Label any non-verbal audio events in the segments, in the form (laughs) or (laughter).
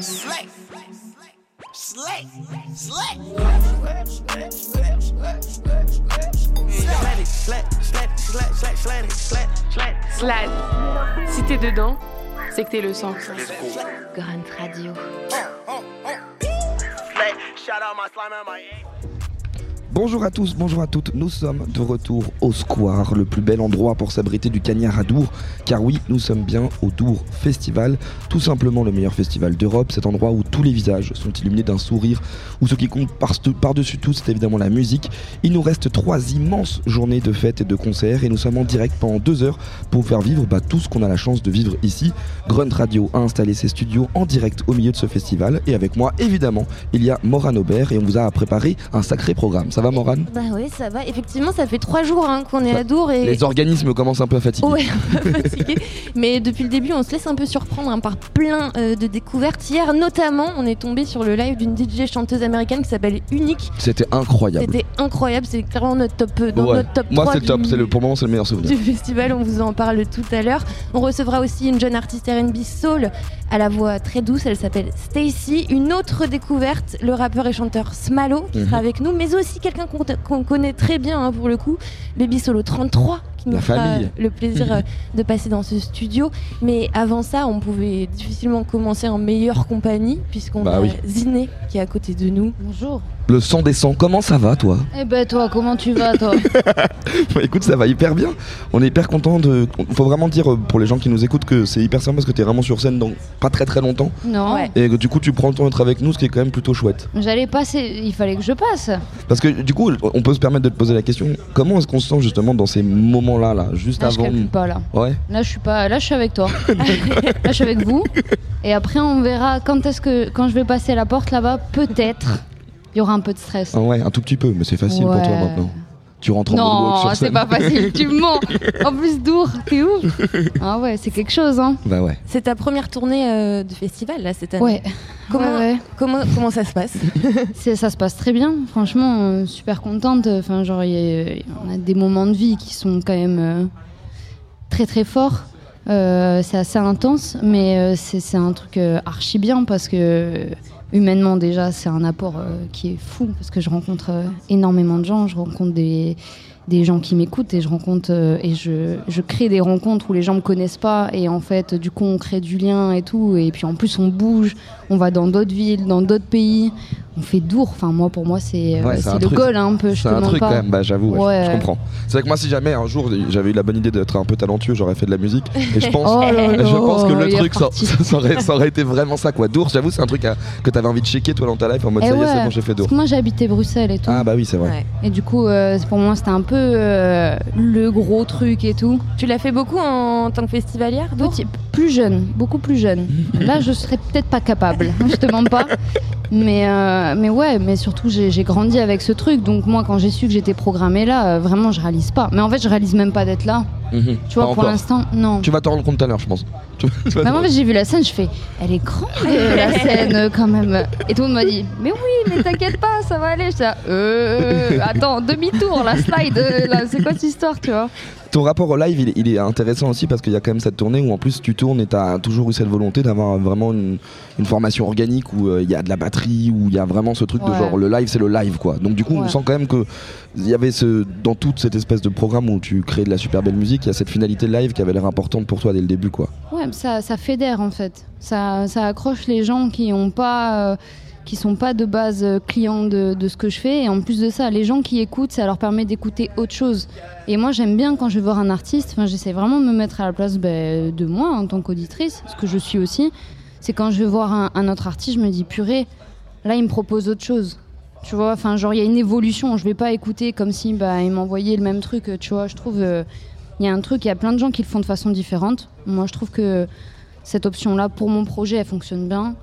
Slay. Slay. Slay. Slad. Si t'es dedans, c'est que t'es le sang. Grunt Radio. Shout out my slime and my Bonjour à tous, bonjour à toutes, nous sommes de retour au Square, le plus bel endroit pour s'abriter du cagnard à Dour, car oui, nous sommes bien au Dour Festival, tout simplement le meilleur festival d'Europe, cet endroit où tous les visages sont illuminés d'un sourire, où ce qui compte par- par-dessus tout, c'est évidemment la musique. Il nous reste trois immenses journées de fêtes et de concerts, et nous sommes en direct pendant deux heures pour faire vivre bah, tout ce qu'on a la chance de vivre ici. Grunt Radio a installé ses studios en direct au milieu de ce festival, et avec moi, évidemment, il y a Moran Aubert, et on vous a préparé un sacré programme. Va Moran Bah oui, ça va. Effectivement, ça fait trois jours hein, qu'on est à Dour et Les organismes commencent un peu à fatiguer. ouais, un peu fatigué. (laughs) Mais depuis le début, on se laisse un peu surprendre hein, par plein euh, de découvertes. Hier, notamment, on est tombé sur le live d'une DJ chanteuse américaine qui s'appelle Unique. C'était incroyable. C'était incroyable. C'est clairement notre top, euh, dans Ouais. notre top Moi 3 c'est le top, du- c'est le, pour le moment c'est le meilleur souvenir. du festival, on vous en parle tout à l'heure. On recevra aussi une jeune artiste R&B soul à la voix très douce, elle s'appelle Stacy. Une autre découverte, le rappeur et chanteur Smalo qui Mhm. sera avec nous, mais aussi quelqu'un qu'on connaît très bien hein, pour le coup, Baby Solo 33 qui nous La fera famille. le plaisir euh, (laughs) de passer dans ce studio. Mais avant ça, on pouvait difficilement commencer en meilleure compagnie puisqu'on Bah a oui. Ziné qui est à côté de nous. Bonjour. Le sang descend, comment ça va toi? Eh ben toi, comment tu vas toi? (laughs) Bah, Écoute ça va hyper bien. On est hyper content de. Faut vraiment dire euh, pour les gens qui nous écoutent que c'est hyper simple parce que t'es vraiment sur scène dans pas très très longtemps. Non. Ouais. Et que du coup tu prends le temps d'être avec nous, ce qui est quand même plutôt chouette. J'allais passer, il fallait que je passe. Parce que du coup on peut se permettre de te poser la question, comment est-ce qu'on se sent justement dans ces moments-là, là, juste Là, je avant calcule pas là. Ouais. Là, je suis pas. Là, je suis avec toi. (laughs) (laughs) là, je suis avec vous. Et après, on verra quand est-ce que quand je vais passer la porte là-bas, peut-être il y aura un peu de stress. Ah ouais, un tout petit peu, mais c'est facile pour toi Ouais. maintenant. Tu rentres en moonwalk Non, c'est pas facile, tu me mens. (laughs) En plus, Dour, t'es ouf. Ah ouais, c'est quelque chose, hein. Bah ouais. C'est ta première tournée euh, de festival là cette année. Ouais. Comment, Ouais, ouais. comment, comment ça se passe (laughs) C'est- ça se passe très bien, franchement, euh, super contente. Enfin, genre, y a- on a des moments de vie qui sont quand même euh, très très forts. Euh, c'est assez intense, mais euh, c'est c'est un truc euh, archi bien parce que euh, humainement déjà, c'est un apport euh, qui est fou parce que je rencontre euh, énormément de gens, je rencontre des des gens qui m'écoutent et je rencontre euh, et je, je crée des rencontres où les gens me connaissent pas et en fait du coup on crée du lien et tout et puis en plus on bouge on va dans d'autres villes dans d'autres pays on fait dour enfin moi pour moi c'est euh, Ouais, c'est le goal hein, un peu C'est un truc pas quand même, bah j'avoue, ouais, Ouais. je comprends. C'est vrai que moi si jamais un jour j'avais eu la bonne idée d'être un peu talentueux, j'aurais fait de la musique. Et je (laughs) pense, Oh là là, je pense que le truc ça, ça aurait, ça aurait été vraiment ça quoi. Dour, j'avoue c'est un truc à- que t'avais envie de checker toi dans ta life en mode Eh ça y est c'est bon j'ai fait Dour. parce que moi habité Bruxelles et tout Ah bah oui c'est vrai. Et du coup euh, pour moi c'était un peu euh, le gros truc et tout. Tu l'as fait beaucoup en tant que festivalière Dour Petit- plus jeune, beaucoup plus jeune. Là, je serais peut-être pas capable, je te mens pas. Mais, euh, mais ouais, mais surtout, j'ai grandi avec ce truc. Donc, moi, quand j'ai su que j'étais programmée là, euh, vraiment, je réalise pas. Mais en fait, je réalise même pas d'être là. Mhm. Tu vois, Pas pour l'instant, non. Tu vas t'en rendre compte tout à l'heure je pense. (laughs) Bah, te- moi, en fait, j'ai vu la scène, je fais, elle est grande euh, la (laughs) scène quand même. Et tout le monde m'a dit, mais oui, mais t'inquiète pas, ça va aller. Je euh, euh, attends, demi-tour, la slide, c'est quoi cette histoire, tu vois? Ton rapport au live, il est, il est intéressant aussi parce qu'il y a quand même cette tournée où en plus tu tournes et tu as toujours eu cette volonté d'avoir vraiment une, une formation organique où euh, il y a de la batterie, où il y a vraiment ce truc de genre le live c'est le live quoi. Donc du coup on sent quand même que il y avait ce dans toute cette espèce de programme où tu crées de la super belle musique, il y a cette finalité live qui avait l'air importante pour toi dès le début quoi. Ouais, ça, ça fédère en fait. Ça, ça accroche les gens qui ont pas, euh, qui sont pas de base euh, clients de, ce que je fais. Et en plus de ça, les gens qui écoutent, ça leur permet d'écouter autre chose. Et moi, j'aime bien quand je vais voir un artiste. J'essaie vraiment de me mettre à la place ben, de moi en tant qu'auditrice, ce que je suis aussi. C'est quand je vais voir un, un autre artiste, je me dis purée, là, il me propose autre chose. Tu vois, enfin, genre, il y a une évolution. Je vais pas écouter comme si bah, il m'envoyait le même truc. Tu vois, je trouve. euh, il y a un truc, il y a plein de gens qui le font de façon différente. Moi, je trouve que cette option-là, pour mon projet, elle fonctionne bien.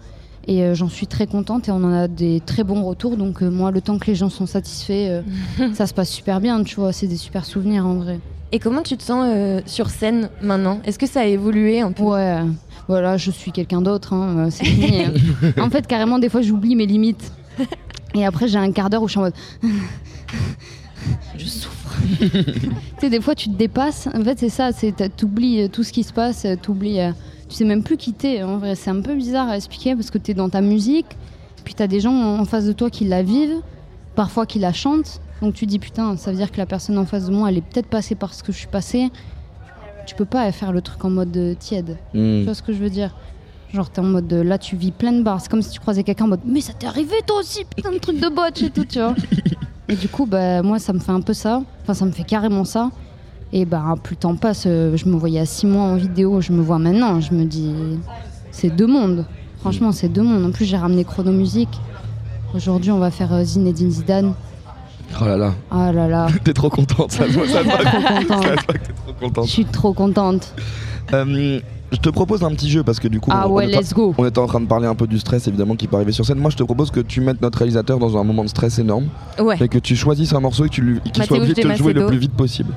Et euh, j'en suis très contente et on en a des très bons retours. Donc, euh, moi, le temps que les gens sont satisfaits, euh, (laughs) ça se passe super bien, tu vois. C'est des super souvenirs en vrai. Et comment tu te sens euh, sur scène maintenant? Est-ce que ça a évolué un peu? Ouais, voilà, je suis quelqu'un d'autre, hein, c'est fini. hein. (laughs) en fait, carrément, des fois, j'oublie mes limites. Et après, j'ai un quart d'heure où je suis en mode. (laughs) je souffre. tu sais, des fois, tu te dépasses. En fait, c'est ça, t'oublies tout ce qui se passe, t'oublies, euh, tu sais même plus qui t'es. En vrai, c'est un peu bizarre à expliquer parce que tu es dans ta musique, puis tu as des gens en face de toi qui la vivent, parfois qui la chantent. Donc tu dis putain, ça veut dire que la personne en face de moi, elle est peut-être passée par ce que je suis passée. Tu peux pas faire le truc en mode euh, tiède. Hmm. Tu vois ce que je veux dire? Genre, t'es en mode euh, là, tu vis plein de barres. C'est comme si tu croisais quelqu'un en mode mais ça t'est arrivé toi aussi, putain de truc de botch et tout, tu vois. (laughs) Et du coup, bah, moi, ça me fait un peu ça. Enfin, ça me fait carrément ça. Et bah, plus le temps passe, euh, je me voyais à 6 mois en vidéo, je me vois maintenant. Je me dis, c'est deux mondes. Franchement, c'est deux mondes. En plus, j'ai ramené Chrono Musique. Aujourd'hui, on va faire euh, Zinedine Zidane. Oh là là, Ah là là, (laughs) t'es trop contente, ça se voit, ça se (laughs) voit. trop Ça contente. que t'es trop Je contente. suis trop contente. Euh, je te propose un petit jeu parce que du coup, Ah on, ouais, était, let's go. on était en train de parler un peu du stress évidemment qui peut arriver sur scène. Moi, je te propose que tu mettes notre réalisateur dans un moment de stress énorme Ouais. et que tu choisisses un morceau et que tu lui- qu'il soit obligé de te jouer le plus vite possible.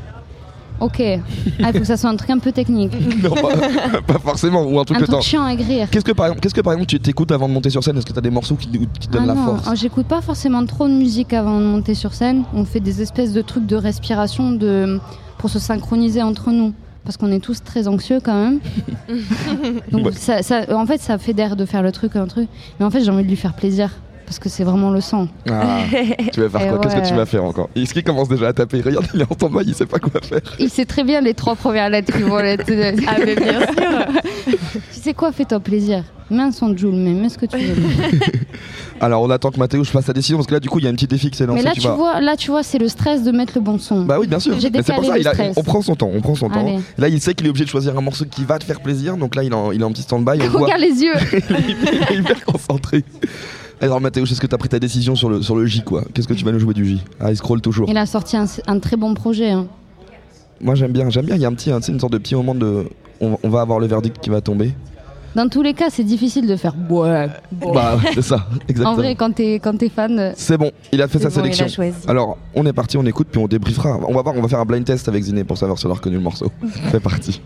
Ok. Ah, il faut que ça soit un truc un peu technique. (laughs) non, pas, pas forcément, ou un truc Un truc chiant à écrire. Qu'est-ce que par exemple, qu'est-ce que par exemple tu t'écoutes avant de monter sur scène? Est-ce que t'as des morceaux qui, qui te donnent Ah la non, force? ah, j'écoute pas forcément trop de musique avant de monter sur scène. On fait des espèces de trucs de respiration de... pour se synchroniser entre nous. Parce qu'on est tous très anxieux quand même. (laughs) Donc Ouais. ça, ça- en fait, ça fédère de faire le truc, un truc. Mais en fait, j'ai envie de lui faire plaisir. Parce que c'est vraiment le sang. Ah, tu vas faire quoi? Qu'est-ce que tu vas faire encore? Est-ce qu'il commence déjà à taper? Regarde, il est en stand-by, il sait pas quoi faire. Il sait très bien les trois premières lettres qui vont l'être. (laughs) Ah, mais bien sûr. tu sais quoi, fais-toi plaisir. Mets un son de Joule, mais mets ce que tu veux. (laughs) Alors on attend que Mathéo fasse sa décision parce que là du coup il y a un petit défi qui s'est lancé. mais là, tu vois, là, tu vois, c'est le stress de mettre le bon son. Bah oui, bien sûr. C'est pour ça, le il a- stress. on prend son temps, on prend son temps. Allez. Là, il sait qu'il est obligé de choisir un morceau qui va te faire plaisir, donc là, il est en, il est en petit stand-by. On (laughs) voit, Regarde les yeux. il est hyper concentré. Alors Mathéo, est-ce que t'as pris ta décision sur le, sur le J quoi Qu'est-ce que tu vas nous jouer du J Ah, il scroll toujours. Il a sorti un, un très bon projet. hein. Moi j'aime bien, j'aime bien. Il y a un petit, un, tu une sorte de petit moment de, on, on va avoir le verdict qui va tomber. Dans tous les cas, c'est difficile de faire ouais. Bah ouais, c'est ça, (laughs) exactement. En vrai, quand t'es quand t'es fan, euh, C'est bon, il a fait sa bon, sélection. Alors, on est parti, on écoute, puis on débriefera. On va voir, on va faire un blind test avec Ziné pour savoir si elle a reconnu le morceau. (laughs) C'est parti.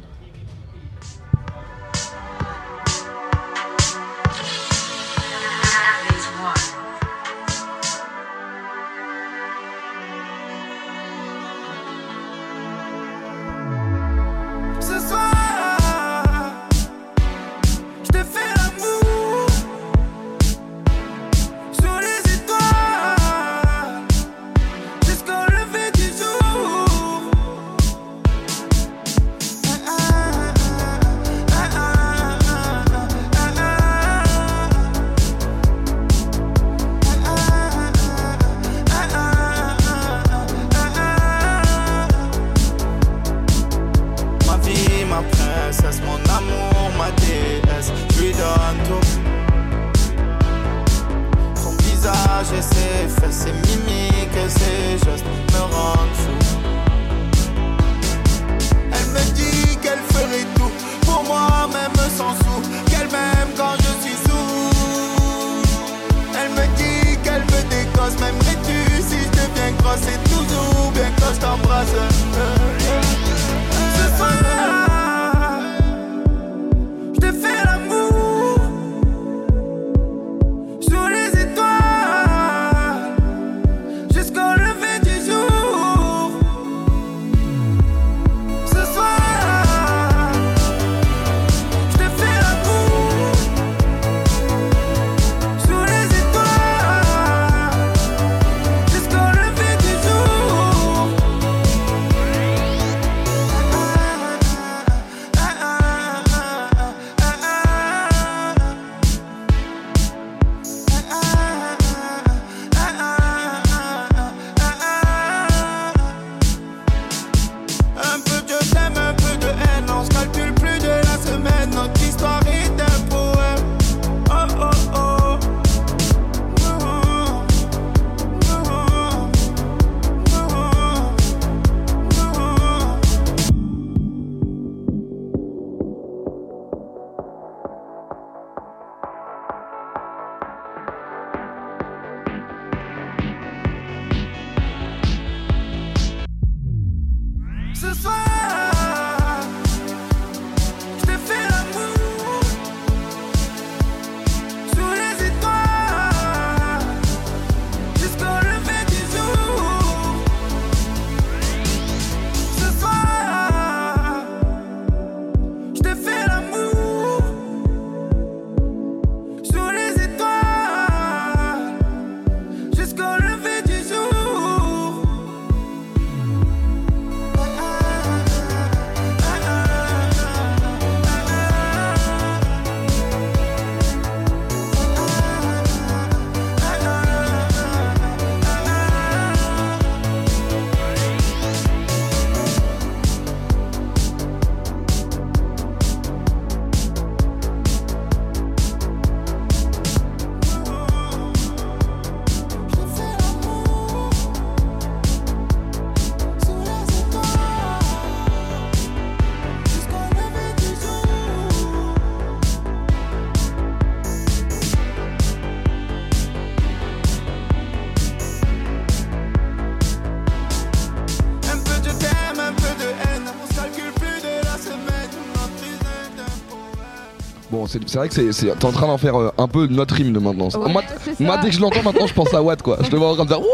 C'est vrai que c'est- t'es en train d'en faire euh, un peu notre hymne maintenant. Ouais, moi, dès que je l'entends maintenant, je pense à Watt quoi. Je te vois en train de faire Wouh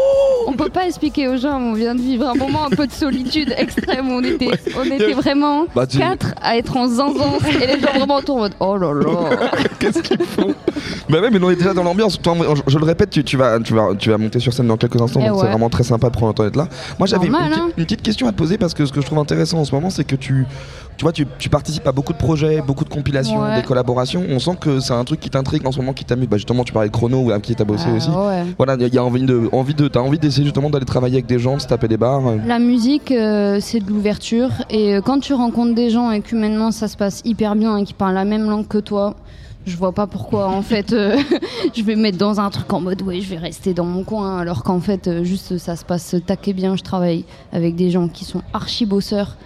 On peut pas expliquer aux gens, on vient de vivre un moment un peu de solitude extrême. On était, on était vraiment Bah, tu- quatre à être en zinzin et les gens vraiment autour en mode oh là là. (laughs) Qu'est-ce qu'ils font? Bah ouais, mais on est déjà dans l'ambiance. Toi, Je, je le répète, tu, tu vas, tu, vas, tu vas monter sur scène dans quelques instants, Eh donc c'est vraiment très sympa de prendre le temps d'être là. Moi, j'avais une, hein. une petite question à te poser parce que ce que je trouve intéressant en ce moment, c'est que tu, tu vois, tu, tu participes à beaucoup de projets, beaucoup de compilations, Ouais. des collaborations. On sent que c'est un truc qui t'intrigue en ce moment, qui t'amuse. Bah justement, tu parlais de Chrono, avec qui t'as bossé Ah, aussi. ouais. Voilà, il y a envie de, envie de, t'as envie d'essayer justement d'aller travailler avec des gens, de se taper des bars. La musique, euh, c'est de l'ouverture. Et euh, quand tu rencontres des gens et qu'humainement ça se passe hyper bien et qui parlent la même langue que toi, je vois pas pourquoi en fait euh, (laughs) je vais me mettre dans un truc en mode ouais, je vais rester dans mon coin. Alors qu'en fait, juste ça se passe taquet bien. Je travaille avec des gens qui sont archi bosseurs.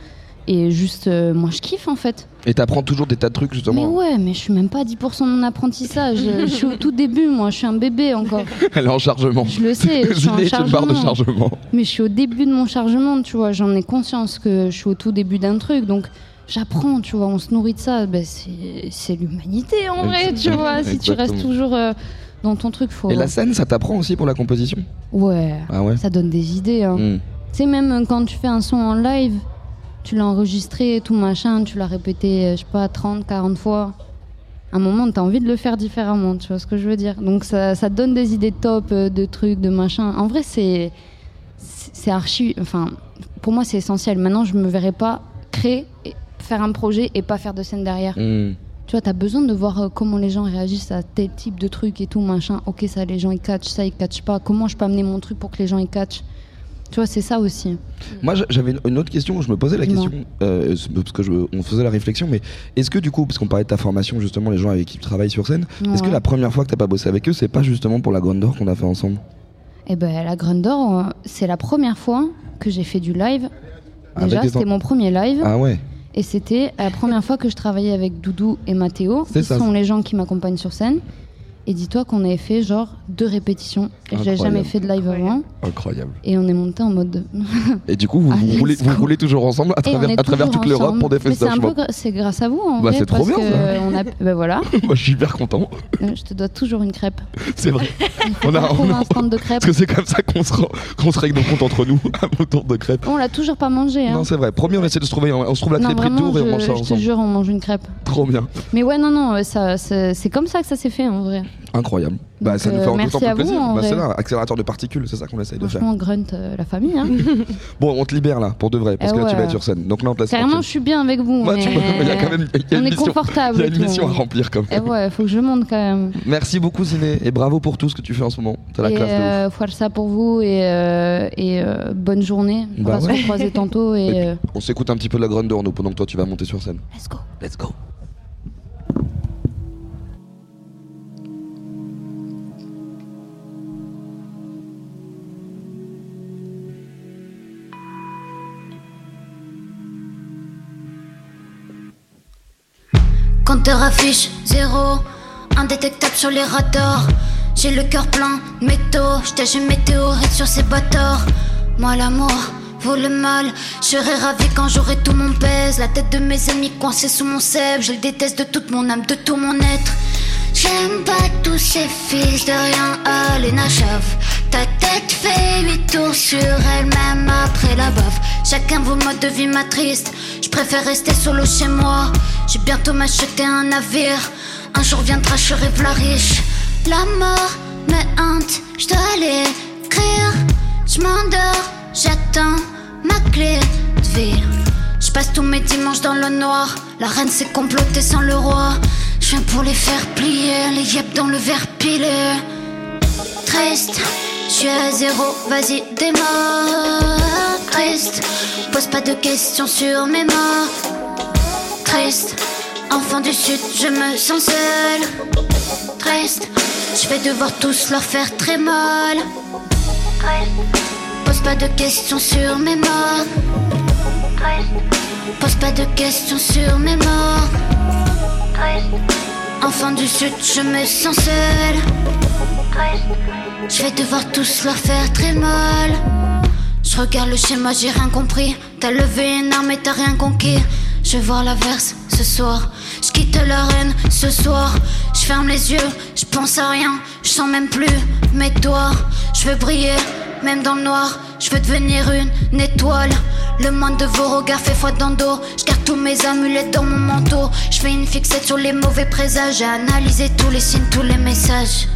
Et juste, euh, moi je kiffe en fait. Et t'apprends toujours des tas de trucs justement. Mais ouais, mais je suis même pas à 10% de mon apprentissage. (laughs) je suis au tout début, moi, je suis un bébé encore. Elle est en chargement. Je le sais, je (laughs) suis en une barre de chargement. chargement. Mais je suis au début de mon chargement, tu vois. J'en ai conscience que je suis au tout début d'un truc. Donc, j'apprends, tu vois. On se nourrit de ça. Ben, c'est l'humanité, en vrai, tu vois. Si tu restes toujours euh, dans ton truc, faut. Et la scène, ça t'apprend aussi pour la composition? Ouais, Ah ouais? Ça donne des idées. Hein. Hmm. Tu sais, même quand tu fais un son en live, tu l'as enregistré, tout machin, tu l'as répété, euh, je sais pas, 30, 40 fois. À un moment, t'as envie de le faire différemment, tu vois ce que je veux dire. Donc ça, ça te donne des idées top, euh, de trucs, de machin. En vrai, c'est c'est archi. Enfin, pour moi, c'est essentiel. Maintenant, je me verrais pas créer, faire un projet et pas faire de scène derrière. Hmm. Tu vois, t'as besoin de voir euh, comment les gens réagissent à tel type de truc et tout, machin. Ok, ça, les gens ils catchent, ça, ils catchent pas. Comment je peux amener mon truc pour que les gens ils catchent? Tu vois, c'est ça aussi. Moi, j'a- j'avais une- autre question. Je me posais la question euh, parce que je, on faisait la réflexion, mais est-ce que du coup, parce qu'on parlait de ta formation justement, les gens avec qui tu travailles sur scène, est-ce que la première fois que t'as pas bossé avec eux, c'est pas justement pour la Grande d'Or qu'on a fait ensemble? Eh ben, la Grande d'Or, euh, c'est la première fois que j'ai fait du live. Avec Déjà, c'était mon premier live. Ah ouais. Et c'était la première fois que je travaillais avec Doudou et Mathéo, qui ça. sont les gens qui m'accompagnent sur scène. Et dis-toi qu'on avait fait genre deux répétitions. J'avais jamais fait de live avant. Incroyable. Et on est monté en mode. Et du coup, vous, (laughs) roulez, vous go. roulez toujours ensemble à travers, à toute l'Europe ensemble. pour des Mais c'est un grâce à vous en Bah, c'est trop parce bien, ça. on a (laughs) ben voilà. Moi, je suis hyper content. Euh, je te dois toujours une crêpe. (laughs) C'est vrai. On a- on a- un stand de crêpes. Parce que c'est comme ça qu'on se, règle nos comptes entre nous, autour de crêpes. On l'a toujours pas mangé. Hein. Non, c'est vrai. Promis, on essaie de se trouver. On se trouve la crêperie de Tours et on mange ça je te ensemble. jure, on mange une crêpe. Trop bien. Mais ouais, non, non, euh, c'est comme ça que ça s'est fait en vrai. Incroyable. Bah, Donc, ça nous euh, fait d'autant plus plaisir. Bah, c'est là, accélérateur de particules, c'est ça qu'on essaye de faire. Franchement, grunt euh, la famille. Hein. (laughs) Bon, on te libère là, pour de vrai, parce Eh que là, tu vas être sur scène. Donc là, on te laisse Carrément, je suis bien avec vous. Ouais, mais tu vois, (laughs) il y a quand même il y a on une est mission- confortable. Il y a une tout. mission à remplir quand même. Et ouais, faut que je monte quand même. Merci beaucoup, Ziné, et bravo pour tout ce que tu fais en ce moment. T'as la et classe de ouf. euh, ça pour vous et, euh, et euh, bonne journée. On Bah va ouais. se recroiser tantôt Et et puis, euh, On s'écoute un petit peu de la Grande nous, pendant que toi, tu vas monter sur scène. let's go. Let's go. Compteur affiche zéro, indétectable sur les radars. J'ai le cœur plein de métaux, j'tâche une météorite sur ces bâtards. Moi l'amour vaut le mal, je serai ravi quand j'aurai tout mon pèse. La tête de mes amis coincée sous mon sève, je le déteste de toute mon âme, de tout mon être. J'aime pas tous ces fils de rien, allez Nachaf. Ta tête fait huit tours sur elle-même après la baffe. Chacun vos modes de vie m'attriste. Je préfère rester solo chez moi. J'ai bientôt m'acheter un navire. Un jour viendra, je rêve la riche. La mort me hante, je dois aller. Je m'endors, j'attends ma clé de vie. Je passe tous mes dimanches dans le noir. La reine s'est complotée sans le roi. Je viens pour les faire plier, les yep dans le verre pilé. Triste, je suis à zéro, vas-y démarre. Triste, pose pas de questions sur mes morts. Triste, enfant du sud, je me sens seule. Triste, je vais devoir tous leur faire très mal. Pose pas de questions sur mes morts. Pose pas de questions sur mes morts. Enfant du sud, je me sens seule. Je vais devoir tous leur faire très mal. Je regarde le schéma, j'ai rien compris. T'as levé une arme et t'as rien conquis. Je voir l'averse ce soir. Je quitte l'arène ce soir. Je ferme les yeux, je pense à rien. Je sens même plus mes doigts. Je veux briller, même dans le noir. Je veux devenir une, étoile. Le monde de vos regards fait froid dans le dos. Je garde tous mes amulettes dans mon manteau. Je fais une fixette sur les mauvais présages. J'ai analysé tous les signes, tous les messages.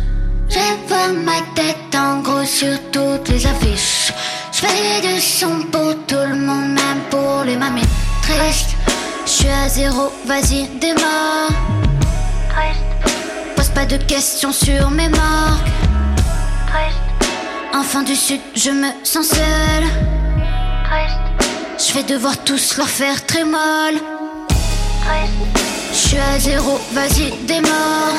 Vois ma tête en gros sur toutes les affiches. Je fais du son pour tout le monde, même pour les mamies tristes. Je suis à zéro, vas-y, démarre. Pose pas de questions sur mes marques. Enfant du sud, je me sens seule. Je vais devoir tous leur faire très mal. Je suis à zéro, vas-y, démarre.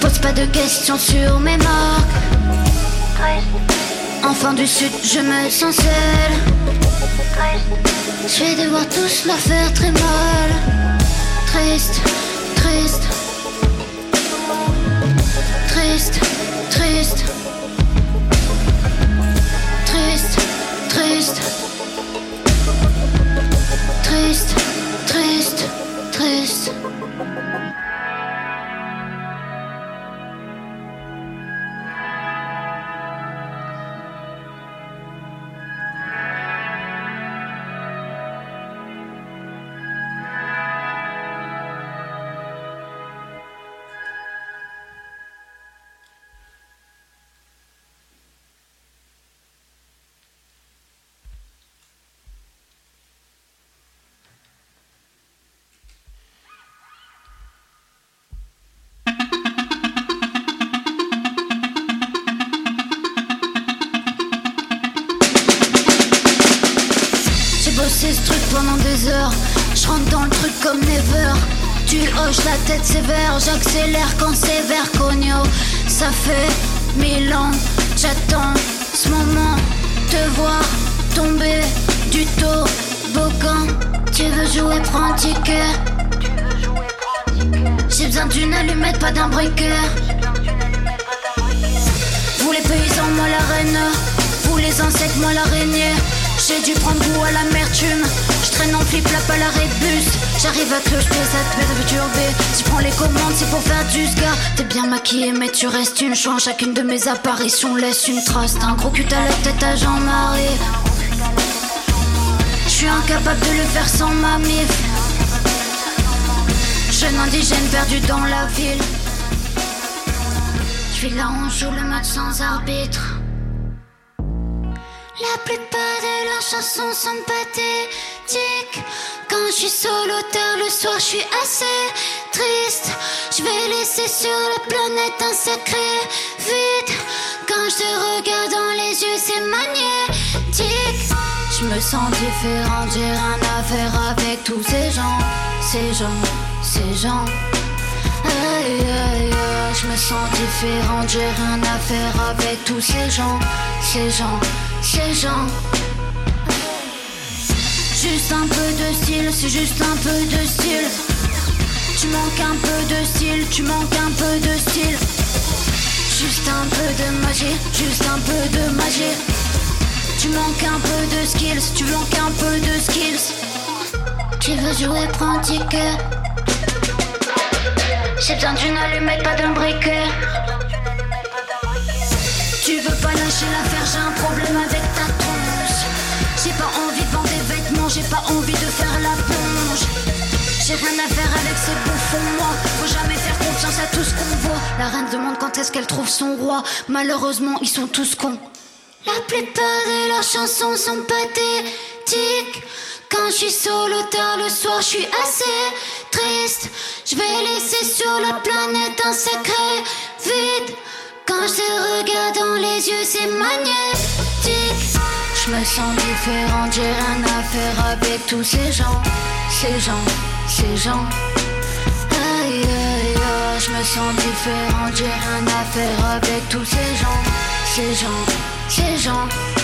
Pose pas de questions sur mes marques. Enfant du sud, je me sens seule. Je vais devoir tous leur faire très mal. Triste, triste. Triste, triste. Triste, triste. Triste, triste, triste. C'est pour faire du scar. T'es bien maquillé, mais tu restes une chance. Chacune de mes apparitions laisse une trace. T'as un gros cul à la tête à Jean-Marie. Je suis incapable de le faire sans ma mif. Jeune indigène perdu dans la ville. Je suis là, on joue le match sans arbitre. La plupart de leurs chansons sont pathétiques. Quand je suis solitaire le soir, je suis assez triste. Je vais laisser sur la planète un secret vide. Quand je te regarde dans les yeux, c'est magnétique. Je me sens différente, j'ai rien à faire avec tous ces gens, ces gens, ces gens. Aïe aïe aïe, je me sens différente, j'ai rien à faire avec tous ces gens, ces gens, ces gens. Juste un peu de style, c'est juste un peu de style. Tu manques un peu de style, tu manques un peu de style. Juste un peu de magie, juste un peu de magie. Tu manques un peu de skills, tu manques un peu de skills. Tu veux jouer, prends un ticket. J'ai besoin d'une allumette, pas d'un briquet. Tu veux pas lâcher l'affaire, j'ai un problème avec ta tronche. J'ai pas envie de vendre des vêtements, j'ai pas envie de faire la plonge. J'ai rien à faire avec ces bouffons, moi. Faut jamais faire confiance à tout ce qu'on voit. La reine demande quand est-ce qu'elle trouve son roi. Malheureusement, ils sont tous cons. La plupart de leurs chansons sont pathétiques. Quand je suis solo tard le soir, je suis assez triste. Je vais laisser sur la planète un secret vide. Quand je te regarde dans les yeux, c'est magnétique. Je me sens différente, j'ai rien à faire avec tous ces gens, ces gens, ces gens. Aïe aïe aïe, je me sens différente, j'ai rien à faire avec tous ces gens, ces gens, ces gens.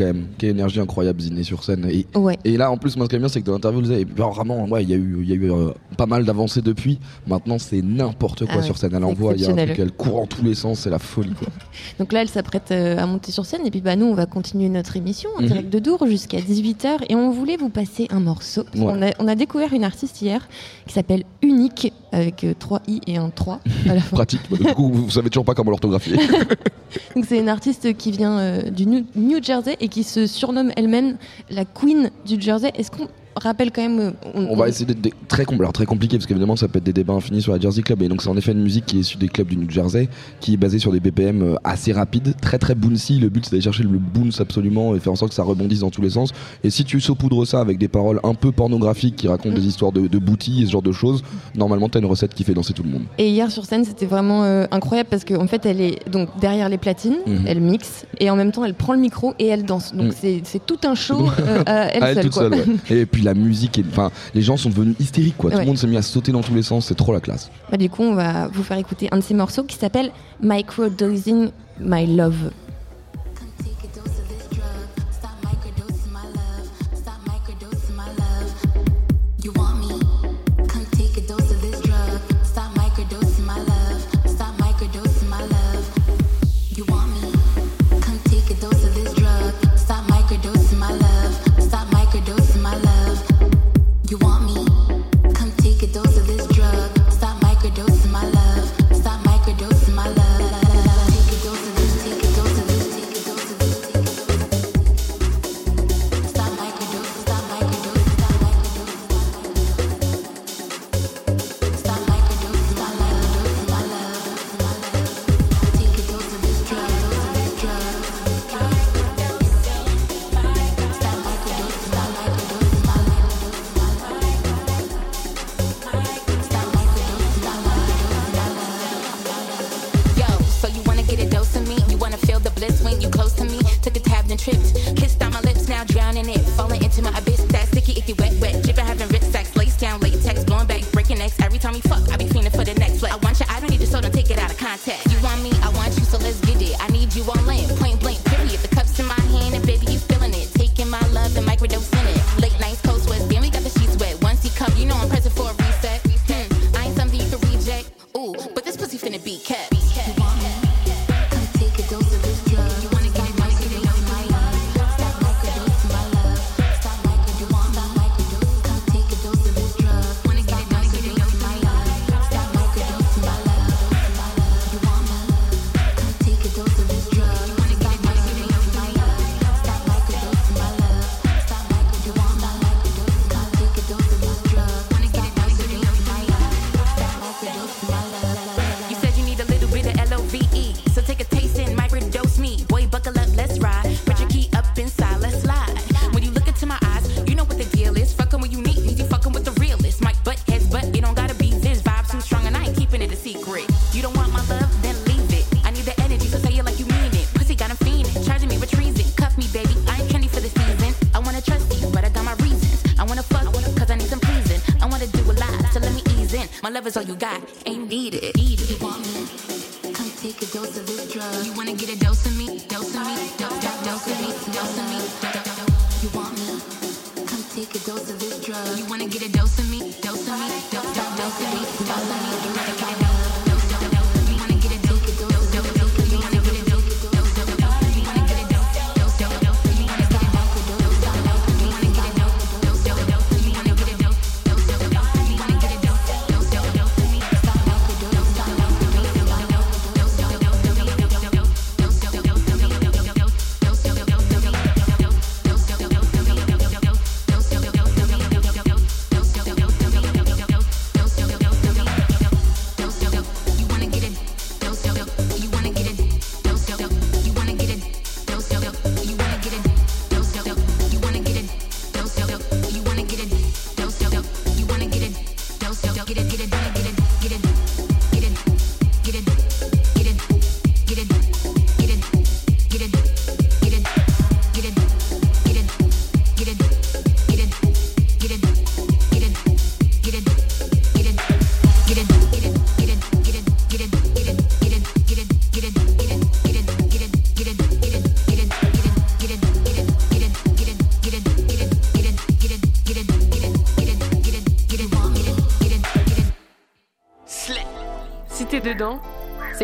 Quand même. Quelle énergie incroyable Ziné sur scène. Et, Ouais. et là en plus moi ce qui est bien c'est que dans l'interview vous avez genre, vraiment ouais il y a eu, y a eu euh, pas mal d'avancées depuis. Maintenant c'est n'importe quoi Ah ouais, sur scène. Elle envoie, il y a un truc, elle court en tous les sens, c'est la folie quoi. (laughs) Donc là, elle s'apprête euh, à monter sur scène. Et puis bah, nous, on va continuer notre émission en Mhm. direct de Dour jusqu'à 18h. Et on voulait vous passer un morceau. On, a, on a découvert une artiste hier qui s'appelle Unique, avec 3 i et un 3 à la (laughs) fin. Pratique. du coup vous, vous savez toujours pas comment l'orthographier. (laughs) Donc c'est une artiste qui vient euh, du New, New Jersey et qui se surnomme elle-même la Queen du Jersey. Est-ce qu'on rappelle quand même... euh, On va essayer d'être très, alors très compliqué parce qu'évidemment ça peut être des débats infinis sur la Jersey Club et donc c'est en effet une musique qui est issue des clubs du New Jersey qui est basée sur des BPM euh, assez rapides, très très bouncy. Le but c'est d'aller chercher le bounce absolument et faire en sorte que ça rebondisse dans tous les sens. Et si tu saupoudres ça avec des paroles un peu pornographiques qui racontent des histoires de, de booty et ce genre de choses, normalement t'as une recette qui fait danser tout le monde. Et hier sur scène, c'était vraiment euh, incroyable parce qu'en fait, elle est donc derrière les platines, Mhm. elle mixe et en même temps, elle prend le micro et elle danse. Donc Mhm. c'est c'est tout un show (laughs) euh, à elle À elle seule. toute quoi. seule, ouais. Et puis (laughs) la musique, est- enfin les gens sont devenus hystériques quoi. Tout le monde s'est mis à sauter dans tous les sens, c'est trop la classe. Bah, du coup, on va vous faire écouter un de ces morceaux qui s'appelle Microdosing My Love.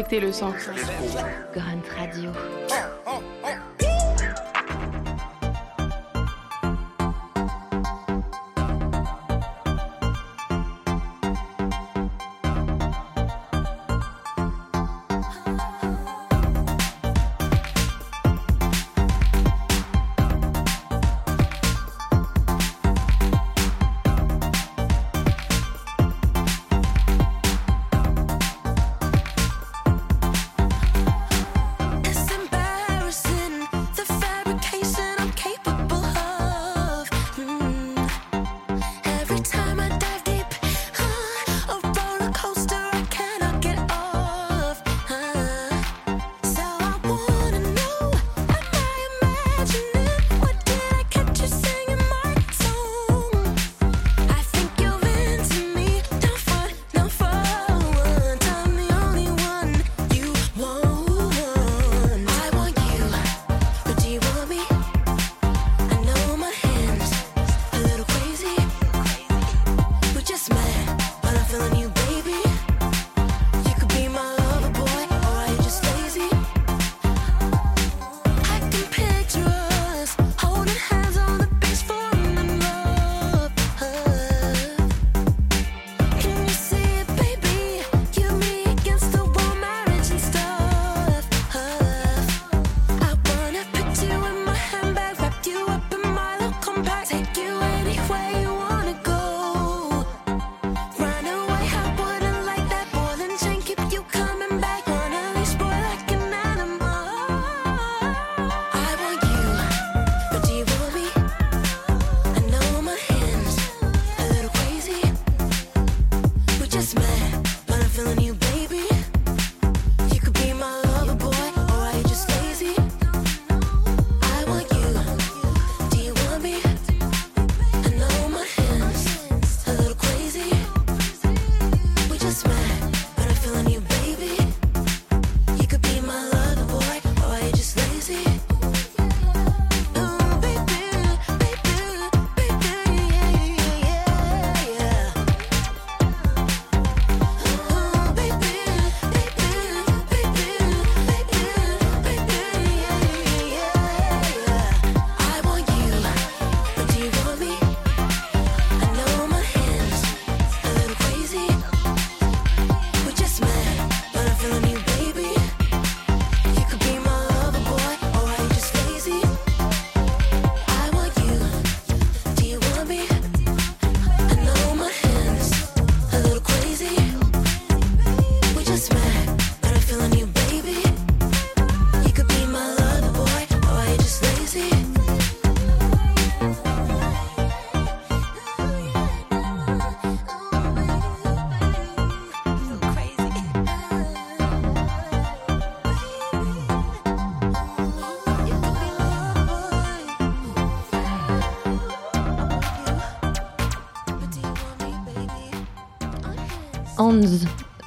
T'es le sang. Grunt Radio.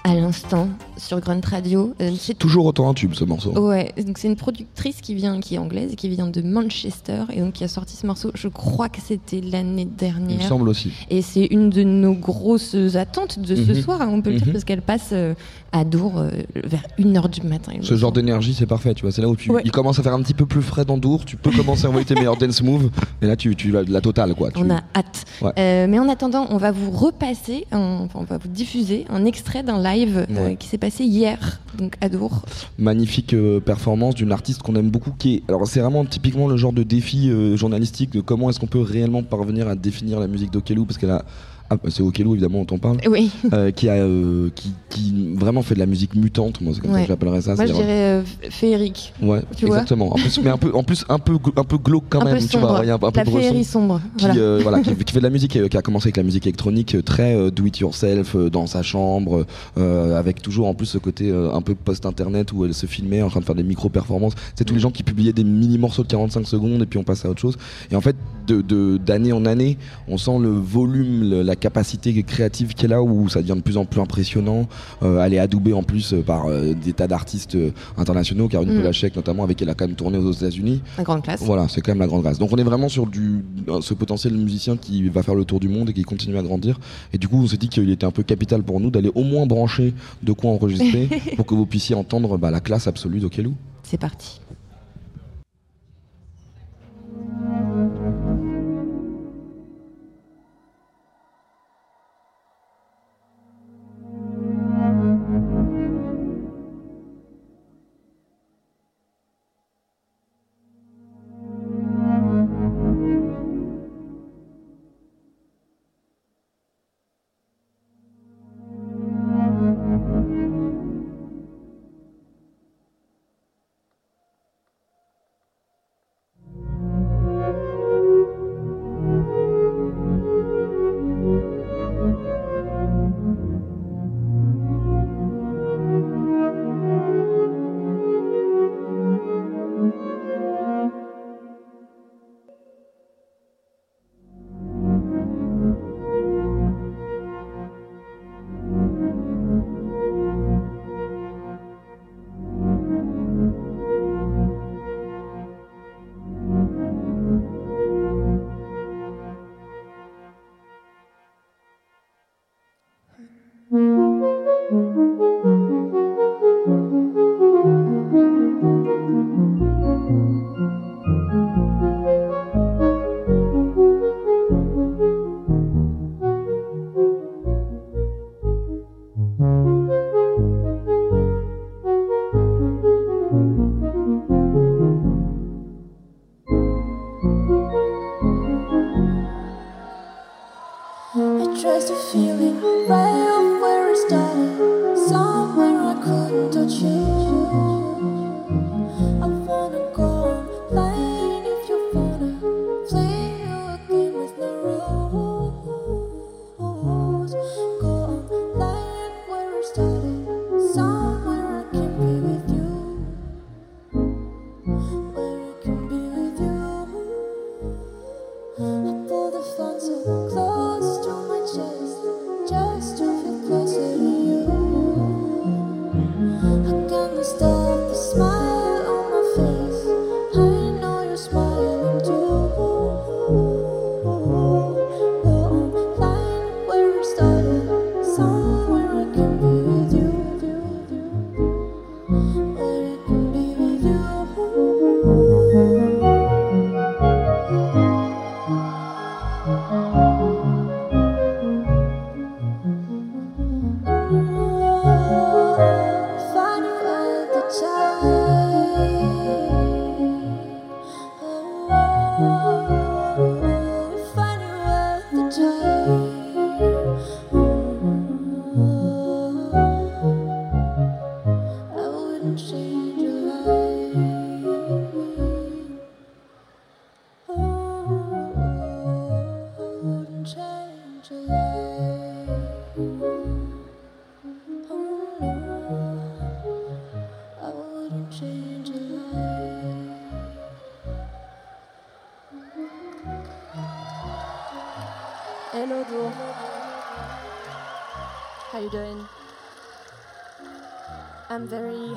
À l'instant, sur Grunt Radio. Euh, c'est Toujours autant un tube ce morceau. Ouais, donc c'est une productrice qui vient, qui est anglaise qui vient de Manchester et donc qui a sorti ce morceau. Je crois que c'était l'année Il me dernière. semble aussi. Et c'est une de nos grosses attentes de ce Mhm. soir, hein, on peut le dire, Mhm. parce qu'elle passe euh, à Dour euh, vers 1h du matin. Ce genre d'énergie, c'est parfait. Tu vois, c'est là où tu, Ouais. il commence à faire un petit peu plus frais dans Dour. Tu peux commencer à envoyer tes meilleurs dance moves. Et là, tu, tu la totale, quoi. Tu- On a hâte. Ouais. Mais en attendant, on va vous repasser, un- enfin, on va vous diffuser un extrait d'un live Ouais. qui s'est passé hier, donc à Dour. magnifique euh, performance d'une artiste qu'on aime beaucoup qui est alors c'est vraiment typiquement le genre de défi euh, journalistique de comment est-ce qu'on peut réellement parvenir à définir la musique d'Okelou parce qu'elle a ah, c'est Okelou évidemment on t'en parle Oui, euh, qui a euh, qui, qui vraiment fait de la musique mutante moi c'est comme ça que j'appellerais ça moi je dirais euh, féerique, ouais tu vois. exactement en plus mais un peu en plus un peu un peu glauque quand un même peu tu vois a un, un peu la de féerie sombre. qui, Voilà. euh, voilà, qui, (laughs) qui fait de la musique, qui a commencé avec la musique électronique très do it yourself dans sa chambre, euh, avec toujours en plus ce côté un peu post-internet où elle se filmait en train de faire des micro-performances. C'est tous les gens qui publiaient des mini morceaux de 45 secondes et puis on passe à autre chose. Et en fait, de de- d'année en année, on sent le volume, la capacité créative qu'elle a où ça devient de plus en plus impressionnant. Euh, elle est adoubée en plus euh, par euh, des tas d'artistes internationaux, Caroline Mm. Polachek notamment, avec qui elle a quand même tourné aux États-Unis. La grande classe. Voilà, c'est quand même la grande grâce. Donc on est vraiment sur du, ce potentiel musicien qui va faire le tour du monde et qui continue à grandir. Et du coup, on s'est dit qu'il était un peu capital pour nous d'aller au moins brancher de quoi enregistrer (laughs) pour que vous puissiez entendre bah, la classe absolue d'Okelou. C'est parti.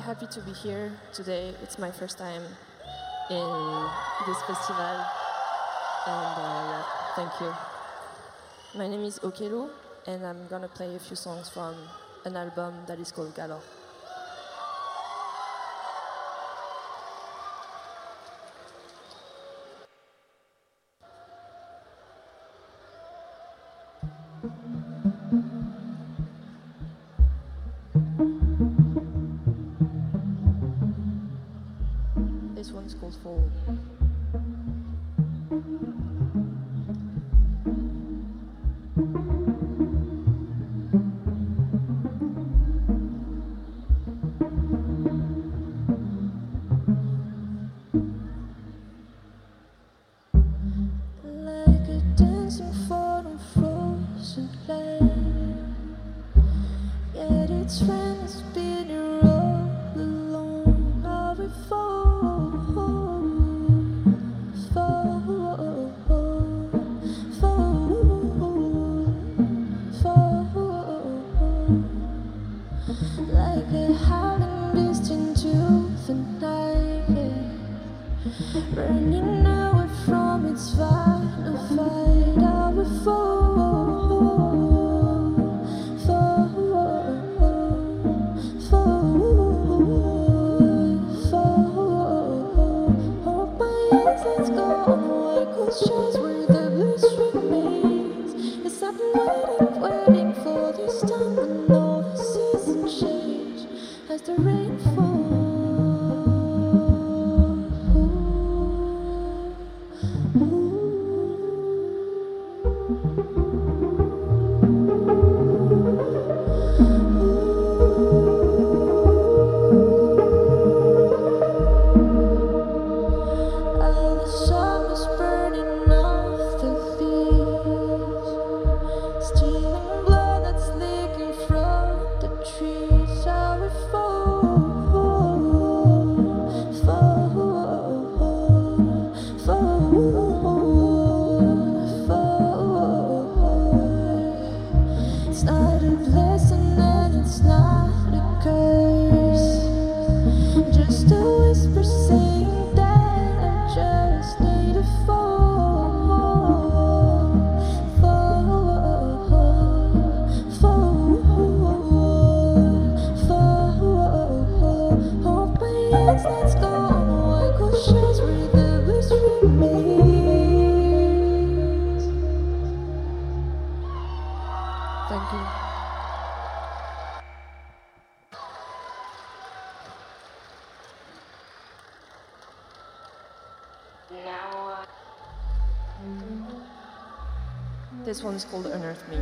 Happy to be here today. It's my first time in this festival, and uh, yeah, thank you. My name is Okelu, and I'm gonna play a few songs from an album that is called Galore. This is called Unearth Me.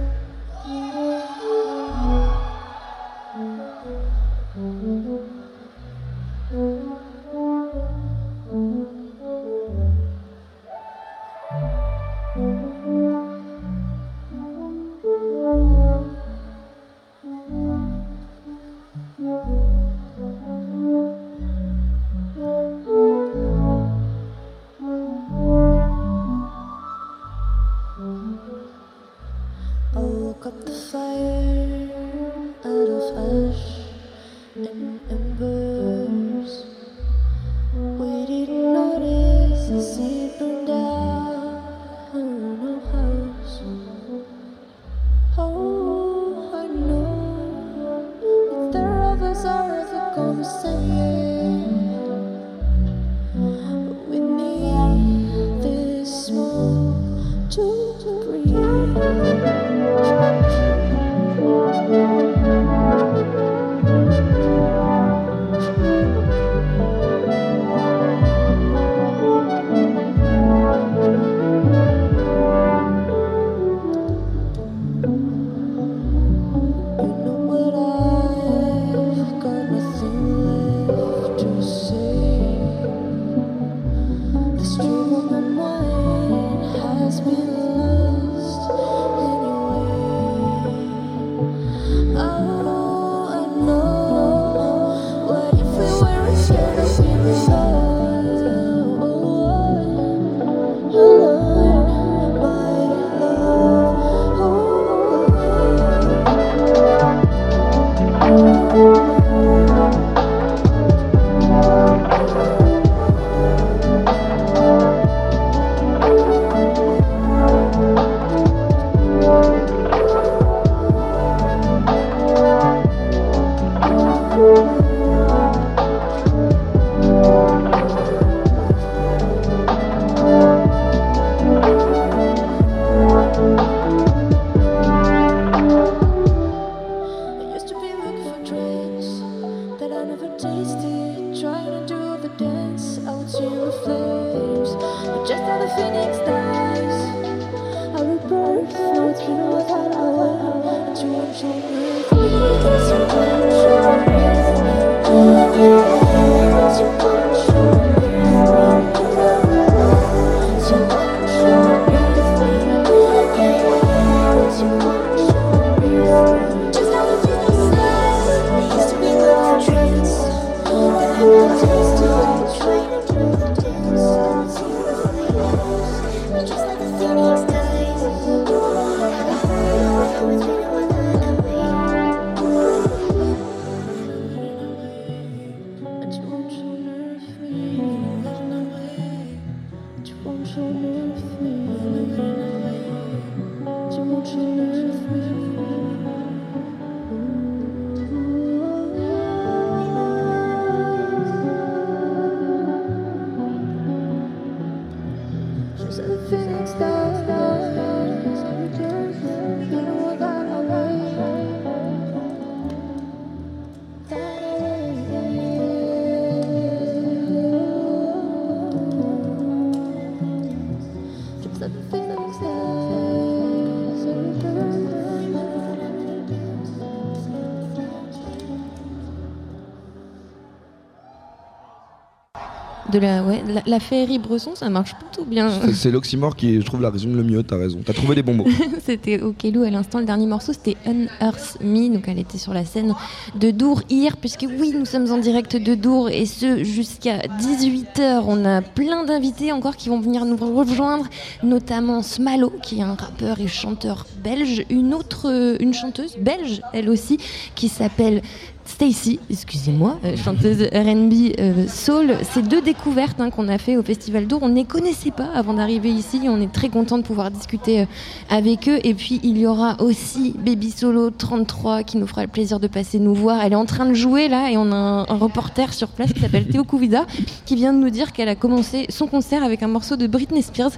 De la, ouais, la, la féerie Bresson, ça marche plutôt bien. C'est- l'oxymore qui, je trouve, la résume le mieux, t'as raison. T'as trouvé des bons mots. (laughs) c'était Okelou à l'instant. Le dernier morceau, c'était Unearth Me. Donc, elle était sur la scène de Dour hier, puisque oui, nous sommes en direct de Dour et ce jusqu'à 18h. On a plein d'invités encore qui vont venir nous rejoindre, notamment Smalo, qui est un rappeur et chanteur belge. Une autre, une chanteuse belge, elle aussi, qui s'appelle Stacy, excusez-moi, euh, chanteuse R&B euh, soul. C'est deux découvertes hein, qu'on a fait au Festival d'Our. On ne les connaissait pas avant d'arriver ici. On est très content de pouvoir discuter euh, avec eux. Et puis il y aura aussi Baby Solo 33 qui nous fera le plaisir de passer nous voir. Elle est en train de jouer là et on a un, un reporter sur place qui s'appelle Théo Kouvida qui vient de nous dire qu'elle a commencé son concert avec un morceau de Britney Spears.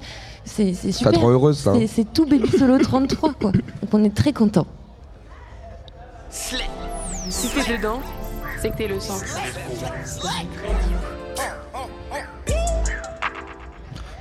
C'est super. te rend heureuse, ça. hein C'est- C'est tout Baby Solo 33 quoi. Donc on est très content. Si t'es dedans, c'est que t'es le sang.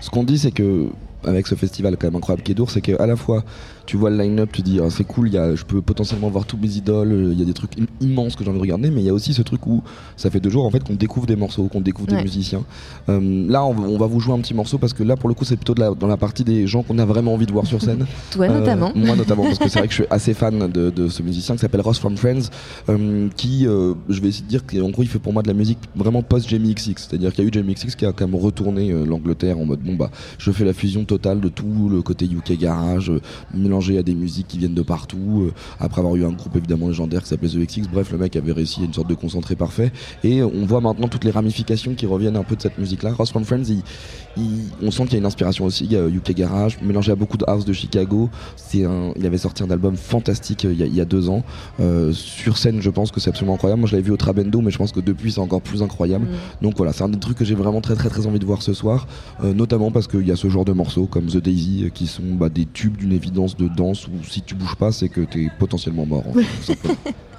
Ce qu'on dit, c'est que avec ce festival quand même incroyable qui est c'est qu'à la fois tu vois le line-up, tu dis ah, c'est cool, il y a, je peux potentiellement voir tous mes idoles, il y a des trucs im- immenses que j'ai envie de regarder, mais il y a aussi ce truc où ça fait deux jours en fait qu'on découvre des morceaux, qu'on découvre Ouais. des musiciens. Euh, là, on, va- on va vous jouer un petit morceau parce que là, pour le coup, c'est plutôt de la- dans la partie des gens qu'on a vraiment envie de voir sur scène. (laughs) Toi Euh, notamment. moi (laughs) notamment, parce que c'est vrai que je suis assez fan de, de ce musicien qui s'appelle Ross from Friends, euh, qui, je vais essayer de dire qu'en gros, il fait pour moi de la musique vraiment post-Jamie XX. C'est-à-dire qu'il y a eu Jamie XX qui a quand même retourné l'Angleterre en mode bon bah, je fais la fusion totale de tout le côté UK garage, euh, à des musiques qui viennent de partout. euh, après avoir eu un groupe évidemment légendaire qui s'appelait The XX, bref, le mec avait réussi à une sorte de concentré parfait. Et on voit maintenant toutes les ramifications qui reviennent un peu de cette musique-là. Ross from Friends, il, il- on sent qu'il y a une inspiration aussi, il y a UK Garage, mélangé à beaucoup de house de Chicago. C'est un, il avait sorti un album fantastique euh, il y a, il y a deux ans. Euh, sur scène, je pense que c'est absolument incroyable. Moi, je l'avais vu au Trabendo, mais je pense que depuis, c'est encore plus incroyable. Donc voilà, c'est un des trucs que j'ai vraiment très très très envie de voir ce soir, euh, notamment parce qu'il y a ce genre de morceaux comme The Daisy euh, qui sont bah, des tubes d'une évidence de danse où si tu bouges pas, c'est que t'es potentiellement mort. (laughs)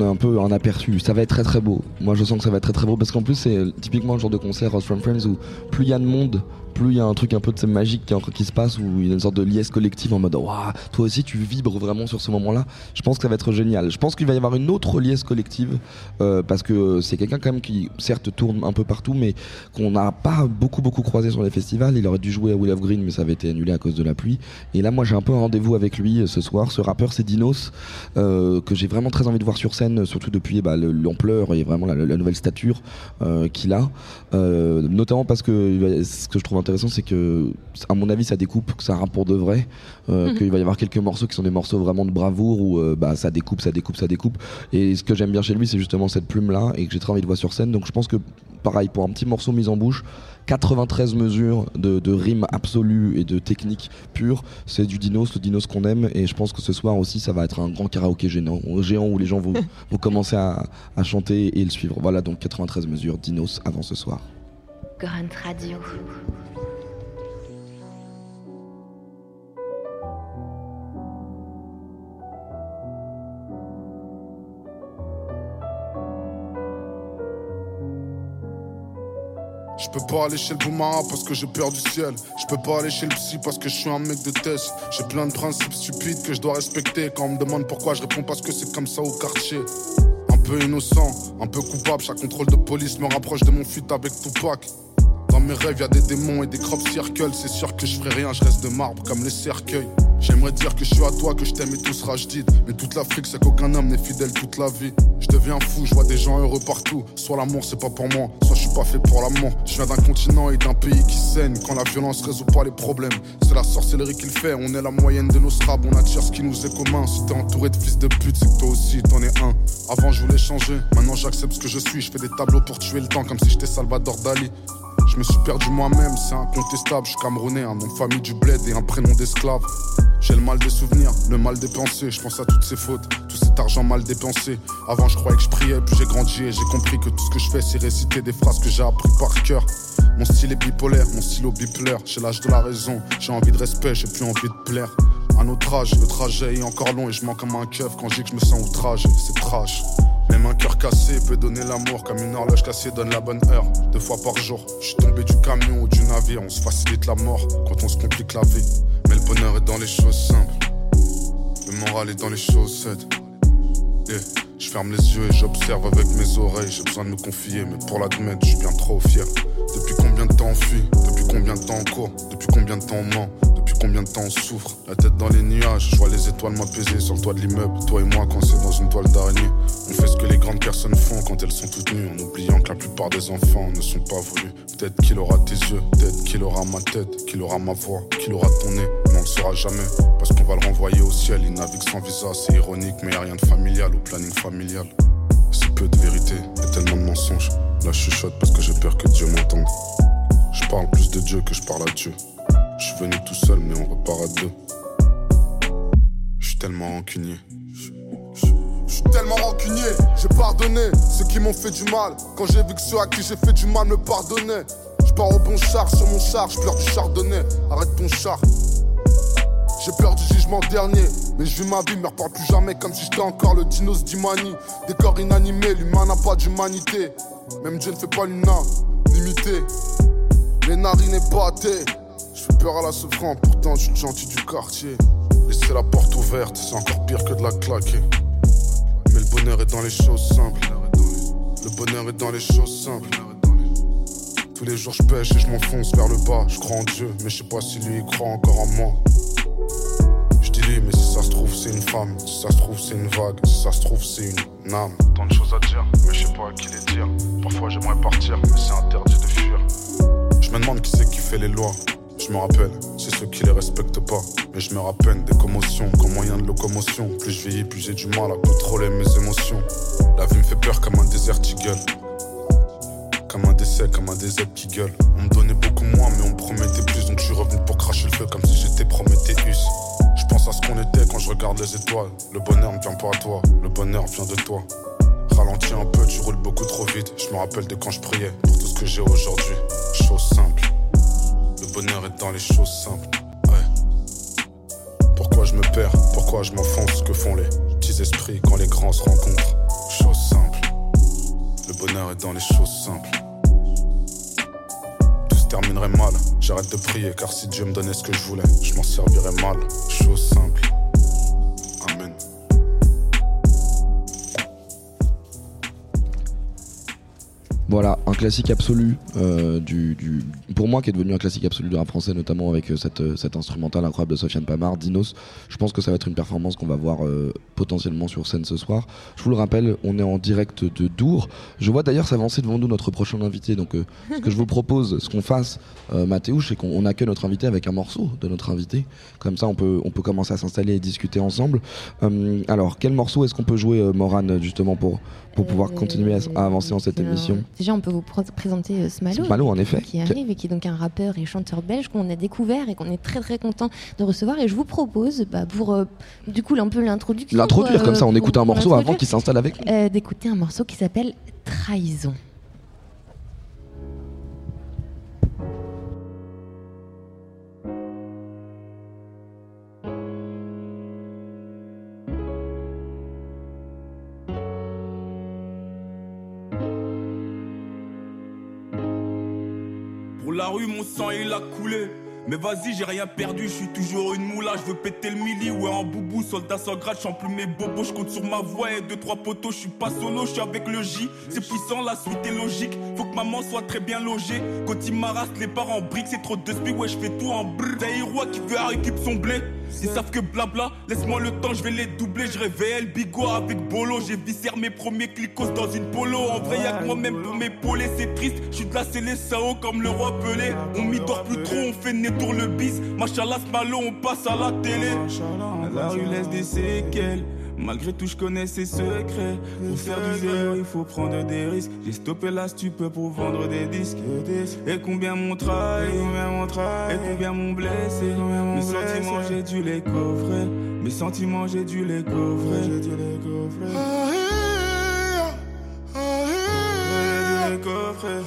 un peu un aperçu. Ça va être très très beau. Moi je sens que ça va être très très beau parce qu'en plus c'est typiquement le genre de concert Ross from Friends où plus il y a de monde, plus il y a un truc un peu de magique qui, qui se passe où il y a une sorte de liesse collective en mode waouh, toi aussi tu vibres vraiment sur ce moment-là. Je pense que ça va être génial. Je pense qu'il va y avoir une autre liesse collective euh, parce que c'est quelqu'un quand même qui certes tourne un peu partout mais qu'on n'a pas beaucoup beaucoup croisé sur les festivals. Il aurait dû jouer à Will of Green mais ça avait été annulé à cause de la pluie. Et là moi j'ai un peu un rendez-vous avec lui euh, ce soir. Ce rappeur c'est Dinos euh, que j'ai vraiment très envie de voir sur scène, surtout depuis bah, le- l'ampleur et vraiment la, nouvelle stature qu'il a. Notamment parce que euh, ce que je trouve intéressant, c'est que, à mon avis, ça découpe, que ça rappe pour de vrai, euh, Mhm. qu'il va y avoir quelques morceaux qui sont des morceaux vraiment de bravoure où euh, bah, ça découpe, ça découpe, ça découpe. Et ce que j'aime bien chez lui, c'est justement cette plume-là et que j'ai très envie de voir sur scène. Donc je pense que, pareil, pour un petit morceau mis en bouche, 93 mesures de, de rimes absolues et de techniques pures, c'est du Dinos, le Dinos qu'on aime. Et je pense que ce soir aussi, ça va être un grand karaoké géant, géant où les gens vont, (laughs) vont commencer à, à chanter et le suivre. Voilà, donc 93 mesures, Dinos avant ce soir. Grunt Radio. Je peux pas aller chez le parce que j'ai peur du ciel. Je peux pas aller chez le psy parce que je suis un mec de test. J'ai plein de principes stupides que je dois respecter. Quand on me demande pourquoi, je réponds parce que c'est comme ça au quartier. Un peu innocent, un peu coupable. Chaque contrôle de police me rapproche de mon fuite avec Tupac. Dans mes rêves, y a des démons et des crop circles. C'est sûr que je ferai rien, je reste de marbre comme les cercueils. J'aimerais dire que je suis à toi, que je t'aime et tout sera jadid. Mais toute l'Afrique, c'est qu'aucun homme n'est fidèle toute la vie. Je deviens fou, je vois des gens heureux partout. Soit l'amour, c'est pas pour moi, soit je suis pas fait pour l'amour. Je viens d'un continent et d'un pays qui saigne. Quand la violence résout pas les problèmes, c'est la sorcellerie qu'il fait. On est la moyenne de nos strabs, on attire ce qui nous est commun. Si t'es entouré de fils de pute, c'est que toi aussi t'en es un. Avant, je voulais changer, maintenant j'accepte ce que je suis. Je fais des tableaux pour tuer le temps comme si j'étais Salvador Dali. Je me suis perdu moi-même, c'est incontestable. Je suis camerounais, un nom de famille du bled et un prénom d'esclave. J'ai le mal des souvenirs, le mal des pensées. Je pense à toutes ces fautes, tout cet argent mal dépensé. Avant, je croyais que je priais, puis j'ai grandi et j'ai compris que tout ce que je fais, c'est réciter des phrases que j'ai appris par cœur. Mon style est bipolaire, mon stylo bipolaire. J'ai l'âge de la raison, j'ai envie de respect, j'ai plus envie de plaire. À notre âge, le trajet est encore long et je mens comme un keuf quand je dis que je me sens outragé. C'est trash. Même un cœur cassé peut donner l'amour comme une horloge cassée donne la bonne heure. Deux fois par jour, je suis tombé du camion ou du navire. On se facilite la mort quand on se complique la vie. Mais le bonheur est dans les choses simples. Le moral est dans les chaussettes. Yeah. Je ferme les yeux et j'observe avec mes oreilles. J'ai besoin de me confier, mais pour l'admettre, je suis bien trop fier. Depuis combien de temps on fuit? Depuis combien de temps on court? Depuis combien de temps on ment? Combien de temps on souffre La tête dans les nuages, je vois les étoiles m'apaiser sur le toit de l'immeuble. Toi et moi, quand c'est dans une toile d'araignée. On fait ce que les grandes personnes font quand elles sont toutes nues, en oubliant que la plupart des enfants ne sont pas voulus. Peut-être qu'il aura tes yeux, peut-être qu'il aura ma tête, qu'il aura ma voix, qu'il aura ton nez, mais on le saura jamais. Parce qu'on va le renvoyer au ciel, il navigue sans visa, c'est ironique, mais y a rien de familial au planning familial. Si peu de vérité et tellement de mensonges. Là, je chuchote parce que j'ai peur que Dieu m'entende. Je parle plus de Dieu que je parle à Dieu. Je suis venu tout seul, mais on repart à deux. Je suis tellement rancunier. Je suis tellement rancunier, j'ai pardonné ceux qui m'ont fait du mal. Quand j'ai vu que ceux à qui j'ai fait du mal me pardonnaient. Je pars au bon char sur mon char, je pleure du chardonnay. Arrête ton char. J'ai peur du jugement dernier, mais je vis ma vie, me reparle plus jamais comme si j'étais encore le dinos d'Imani. Des corps inanimés, l'humain n'a pas d'humanité. Même Dieu ne fait pas l'unanimité. Les narines épatées. Peur à la souffrance, pourtant je suis gentil du quartier. Laisser la porte ouverte, c'est encore pire que de la claquer. Mais le bonheur est dans les choses simples. Le bonheur est dans les choses simples. Tous les jours je pêche et je m'enfonce vers le bas. Je crois en Dieu, mais je sais pas si lui il croit encore en moi. Je dis lui, mais si ça se trouve c'est une femme, si ça se trouve c'est une vague, si ça se trouve c'est une âme. Tant de choses à dire, mais je sais pas à qui les dire. Parfois j'aimerais partir, mais c'est interdit de fuir. Je me demande qui c'est qui fait les lois. Je me rappelle, c'est ceux qui les respectent pas. Mais je me rappelle des commotions comme moyen de locomotion. Plus je vieillis, plus j'ai du mal à contrôler mes émotions. La vie me fait peur comme un désert qui gueule. Comme un décès, comme un désert qui gueule. On me donnait beaucoup moins, mais on me promettait plus. Donc je suis revenu pour cracher le feu comme si j'étais Prométhéeus. Je pense à ce qu'on était quand je regarde les étoiles. Le bonheur ne vient pas à toi, le bonheur vient de toi. Ralentis un peu, tu roules beaucoup trop vite. Je me rappelle de quand je priais pour tout ce que j'ai aujourd'hui. Chose simple. Le bonheur est dans les choses simples. Ouais. Pourquoi je me perds? Pourquoi je m'enfonce? Que font les petits esprits quand les grands se rencontrent? Chose simple. Le bonheur est dans les choses simples. Tout se terminerait mal. J'arrête de prier car si Dieu me donnait ce que je voulais, je m'en servirais mal. Chose simple. Voilà, un classique absolu euh, du, du- pour moi qui est devenu un classique absolu du rap français, notamment avec euh, cette, euh, cet instrumental incroyable de Sofiane Pamar, Dinos. Je pense que ça va être une performance qu'on va voir euh, potentiellement sur scène ce soir. Je vous le rappelle, on est en direct de Dour. Je vois d'ailleurs s'avancer devant nous notre prochain invité. Donc, euh, ce que je vous propose, ce qu'on fasse, Mathéouche, c'est qu'on on accueille notre invité avec un morceau de notre invité. Comme ça, on peut, on peut commencer à s'installer et discuter ensemble. Euh, alors, quel morceau est-ce qu'on peut jouer, Morane, justement, pour, pour pouvoir continuer à, à avancer dans cette émission? Déjà, on peut vous pr- présenter euh, Smalo, Smalo, en effet. qui arrive et qui est donc un rappeur et chanteur belge qu'on a découvert et qu'on est très très content de recevoir. Et je vous propose, bah, pour euh, du coup un peu l'introduction, L'introduire, euh, comme ça, on pour- écoute un morceau avant qu'il s'installe avec nous. euh, d'écouter un morceau qui s'appelle Trahison. La rue, mon sang il a coulé. Mais vas-y, j'ai rien perdu, je suis toujours une moula, je veux péter le mili, ouais en boubou, soldat sans grade, je plus mes bobos, je compte sur ma voix et deux trois poteaux, je suis pas solo, je suis avec le J, c'est puissant, la suite est logique, faut que maman soit très bien logée, quand il m'arrasse les parents en briques, c'est trop de speed, ouais je fais tout en brr, Roi qui veut à récup son blé, ils savent que blabla, laisse-moi le temps, je vais les doubler, je réveille le bigot avec Bolo, j'ai viscère mes premiers clicos dans une polo, en vrai y'a que moi-même pour m'épauler, c'est triste, je suis de la sao comme le roi Pelé, on m'y dort plus trop, on fait né tour le bis, machallah malo, on passe à la télé. La rue laisse des séquelles. Malgré tout, je connais ses secrets. Pour faire du zéro, il faut prendre des risques. J'ai stoppé la stupe pour vendre des disques. Et combien mon trahi, et combien mon blessé. Mes sentiments, j'ai dû les coffrer. Mes sentiments, j'ai dû les coffrer. J'ai dû les coffrer. J'ai dû les coffrer.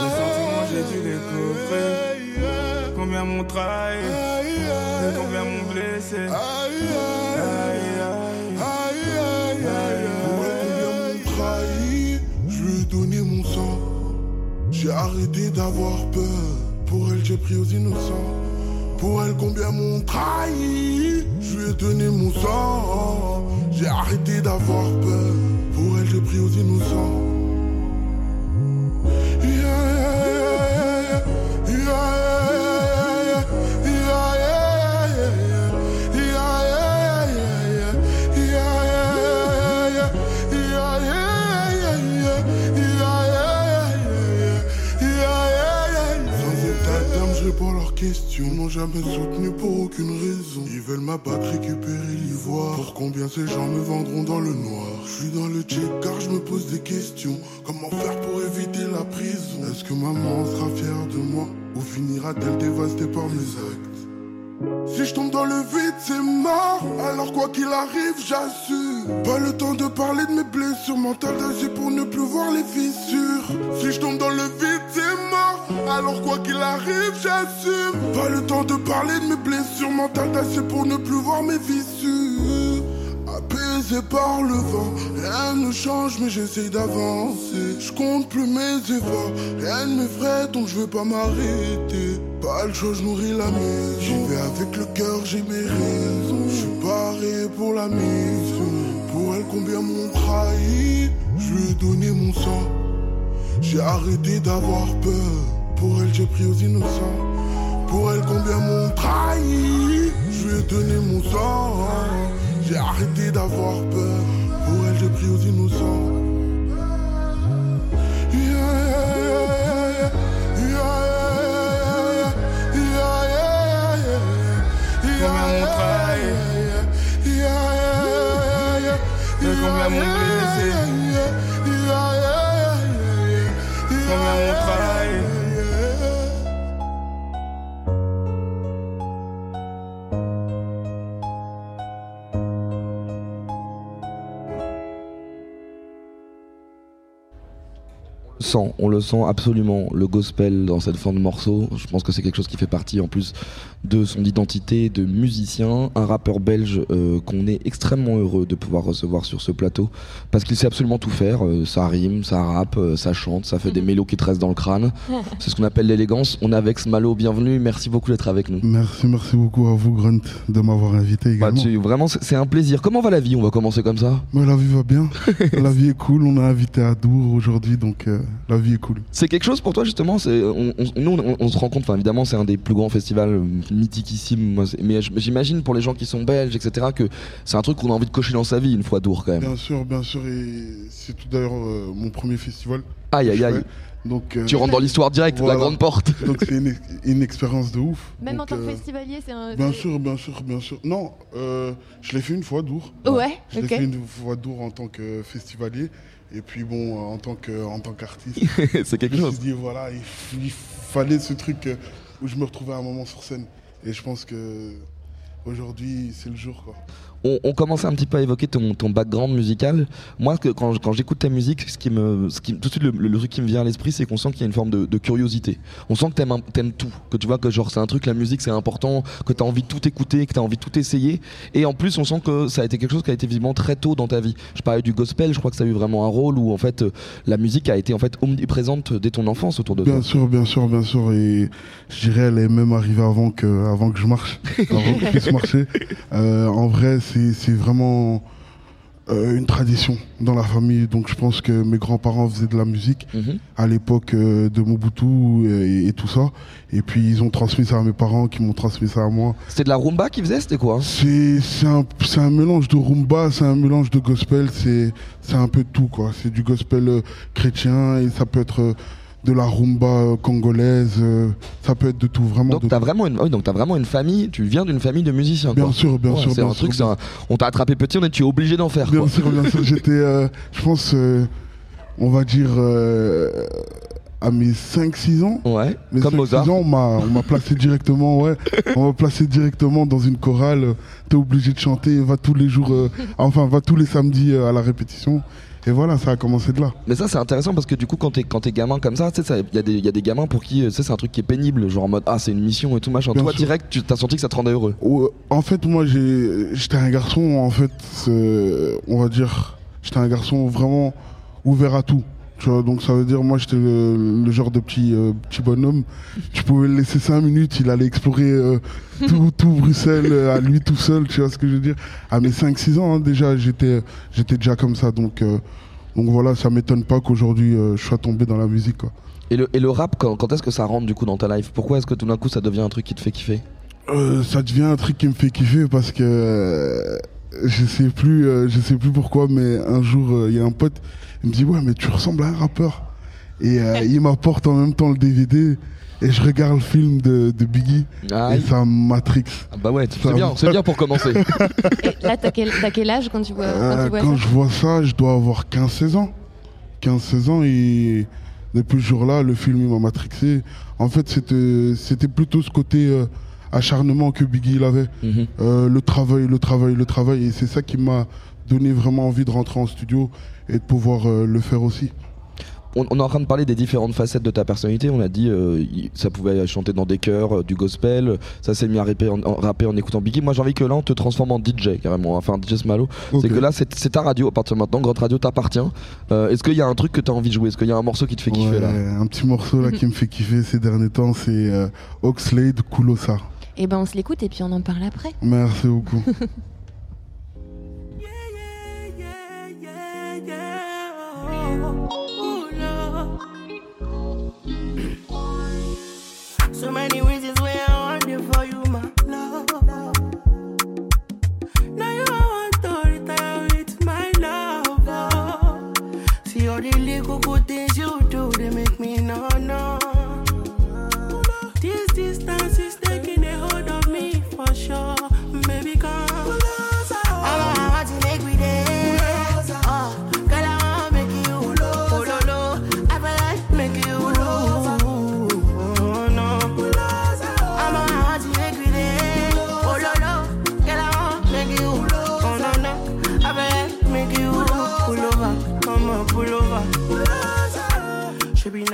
Mes sentiments, j'ai dû les coffrer. Combien mon trahi, J'ai arrêté d'avoir peur. Pour elle, j'ai pris aux innocents. Pour elle, combien m'ont trahi. Je lui ai donné mon sang. J'ai arrêté d'avoir peur. Pour elle, j'ai pris aux innocents. Ils m'ont jamais soutenu pour aucune raison. Ils veulent m'abattre, récupérer l'ivoire. Pour combien ces gens me vendront dans le noir? Je suis dans le check car je me pose des questions. Comment faire pour éviter la prison? Est-ce que maman sera fière de moi? Ou finira-t-elle dévastée par mes actes? Si je tombe dans le vide, c'est mort. Alors quoi qu'il arrive, j'assume. Pas le temps de parler de mes blessures mentales d'agir pour ne plus voir les fissures. Si je tombe dans le vide, c'est mort. Alors quoi qu'il arrive, j'assume. Pas le temps de parler de mes blessures mentales d'agir pour ne plus voir mes fissures. Brisé par le vent. Rien ne change, mais j'essaye d'avancer. Je compte plus mes efforts. Rien ne m'effraie, donc je vais pas m'arrêter. Pas le choix, je nourris la maison. J'y vais avec le cœur, j'ai mes raisons. Je suis paré pour la mission. Pour elle, combien m'ont trahi? Je lui ai donné mon sang. J'ai arrêté d'avoir peur. Pour elle, j'ai pris aux innocents. Pour elle, combien m'ont trahi? Je lui ai donné mon sang. J'ai arrêté d'avoir peur. Pour elle, j'ai pris aux innocents. Yeah, yeah, yeah, yeah, yeah, yeah, sent, on le sent absolument, le gospel dans cette fin de morceau. Je pense que c'est quelque chose qui fait partie en plus de son identité de musicien, un rappeur belge euh, qu'on est extrêmement heureux de pouvoir recevoir sur ce plateau parce qu'il sait absolument tout faire. Euh, ça rime, ça rappe, euh, ça chante, ça fait des mélos qui te restent dans le crâne. (laughs) C'est ce qu'on appelle l'élégance. On est avec Smalo, bienvenue, merci beaucoup d'être avec nous. Merci, merci beaucoup à vous, Grunt, de m'avoir invité Bah, également. tu- vraiment, c'est c'est un plaisir. Comment va la vie? On va commencer comme ça? Mais la vie va bien. (laughs) la vie est cool. On a invité à Dour aujourd'hui, donc euh, la vie est cool. C'est quelque chose pour toi justement c'est, on, on- Nous, on, on se rend compte, enfin, évidemment, c'est un des plus grands festivals euh, mythiquissimes. Mais j'imagine pour les gens qui sont belges, etc., que c'est un truc qu'on a envie de cocher dans sa vie une fois Dour quand même. Bien sûr, bien sûr. Et c'est tout d'ailleurs euh, mon premier festival. Aïe, aïe, aïe. Donc, euh, Tu rentres dans l'histoire directe, la grande porte. (laughs) Donc c'est une, une expérience de ouf. Même Donc, en tant que euh, festivalier, c'est un. Bien sûr, bien sûr, bien sûr. Non, euh, je l'ai fait une fois Dour. Ouais, Je l'ai ok. fait une fois Dour en tant que festivalier. Et puis bon, euh, en tant qu'artiste. (laughs) C'est quelque je me chose. suis dit voilà, il, fallait ce truc euh, où je me retrouvais à un moment sur scène. Et je pense que aujourd'hui c'est le jour quoi. On, on commençait un petit peu à évoquer ton, ton background musical. Moi, que, quand, quand j'écoute ta musique, ce qui me, ce qui, tout de suite, le, le truc qui me vient à l'esprit, c'est qu'on sent qu'il y a une forme de, de curiosité. On sent que t'aimes tout, que tu vois que genre c'est un truc, la musique c'est important, que t'as envie de tout écouter, que t'as envie de tout essayer. Et en plus, on sent que ça a été quelque chose qui a été visiblement très tôt dans ta vie. Je parlais du gospel, je crois que ça a eu vraiment un rôle où en fait euh, la musique a été en fait omniprésente dès ton enfance autour de toi. Bien sûr, bien sûr, bien sûr. Et je dirais, elle est même arrivée avant que, avant que je marche, avant que je puisse marcher. (laughs) Euh, en vrai, c'est vraiment euh, une tradition dans la famille. Donc je pense que mes grands-parents faisaient de la musique Mhm. à l'époque euh, de Mobutu et, et tout ça. Et puis ils ont transmis ça à mes parents, qui m'ont transmis ça à moi. C'était de la rumba qu'ils faisaient, c'était quoi C'est c'est un, un mélange de rumba, c'est un mélange de gospel, c'est un peu de tout quoi. C'est du gospel euh, chrétien et ça peut être euh, de la rumba congolaise, euh, ça peut être de tout vraiment. Donc t'as vraiment une, oui, donc t'as vraiment une famille. Tu viens d'une famille de musiciens. Bien quoi. sûr, bien Ouais, sûr, C'est un truc, sûr. un- on t'a attrapé petit, on est, tu es obligé d'en faire. Bien quoi. sûr, bien sûr. J'étais, euh, je pense, euh, on va dire, à mes 5-6 ans. Ouais, mes comme 5-6 Mozart. ans, on m'a, placé directement, ouais. on m'a placé directement dans une chorale. T'es obligé de chanter, va tous les jours, euh, enfin, va tous les samedis euh, à la répétition. Et voilà, ça a commencé de là. Mais ça c'est intéressant parce que du coup quand t'es quand t'es gamin comme ça, tu sais, il y, a des- il y a des gamins pour qui euh, c'est un truc qui est pénible, genre en mode ah c'est une mission et tout machin. Bien Toi sûr. direct tu t'as senti que ça te rendait heureux. Ouais, En fait, moi, j'ai- j'étais un garçon, en fait, c'est- on va dire, j'étais un garçon vraiment ouvert à tout. Tu vois, donc ça veut dire, moi, j'étais le, le genre de petit, euh, petit bonhomme. Tu pouvais le laisser 5 minutes, il allait explorer euh, tout, tout Bruxelles euh, à lui tout seul, tu vois ce que je veux dire. À mes 5-6 ans, hein, déjà, j'étais j'étais déjà comme ça. Donc, donc voilà, ça m'étonne pas qu'aujourd'hui, je sois tombé dans la musique. Quoi. Et le, et le rap quand, quand est-ce que ça rentre du coup dans ta life? Pourquoi est-ce que tout d'un coup ça devient un truc qui te fait kiffer? Ça devient un truc qui me fait kiffer parce que je sais plus, euh, je sais plus pourquoi, mais un jour euh, il y a un pote, il me dit ouais mais tu ressembles à un rappeur et euh, il m'apporte en même temps le DVD et je regarde le film de, de Biggie et ça matrix. Ah bah ouais, c'est bien, c'est bien (laughs) pour commencer. Et là, t'as quel, t'as quel âge quand tu vois, quand tu vois quand ça je vois ça, je dois avoir 15-16 ans. 15-16 ans et depuis ce jour-là, le film il m'a matrixé. En fait, c'était c'était plutôt ce côté euh, acharnement que Biggie il avait. Mhm. Euh, le travail, le travail, le travail. Et c'est ça qui m'a donné vraiment envie de rentrer en studio et de pouvoir euh, le faire aussi. on, on est en train de parler des différentes facettes de ta personnalité. On a dit euh, ça pouvait chanter dans des chœurs, euh, du gospel. Ça s'est mis à rapper en, en- rapper en écoutant Biggie. Moi, j'ai envie que là, on te transforme en DJ carrément. Enfin, DJ Smalo. C'est que là, c'est ta radio. À partir de maintenant, Grotte Radio t'appartient. Est-ce qu'il y a un truc que tu as envie de jouer? Est-ce qu'il y a un morceau qui te fait kiffer là? Un petit morceau là qui me fait kiffer ces derniers temps, c'est Oxlade Kulosa. Et ben on se l'écoute et puis on en parle après. Merci beaucoup. (laughs) So many reasons why I want it for you, my love. Now you want to retire with my love. oh. See all the little good things you do, they make me no no.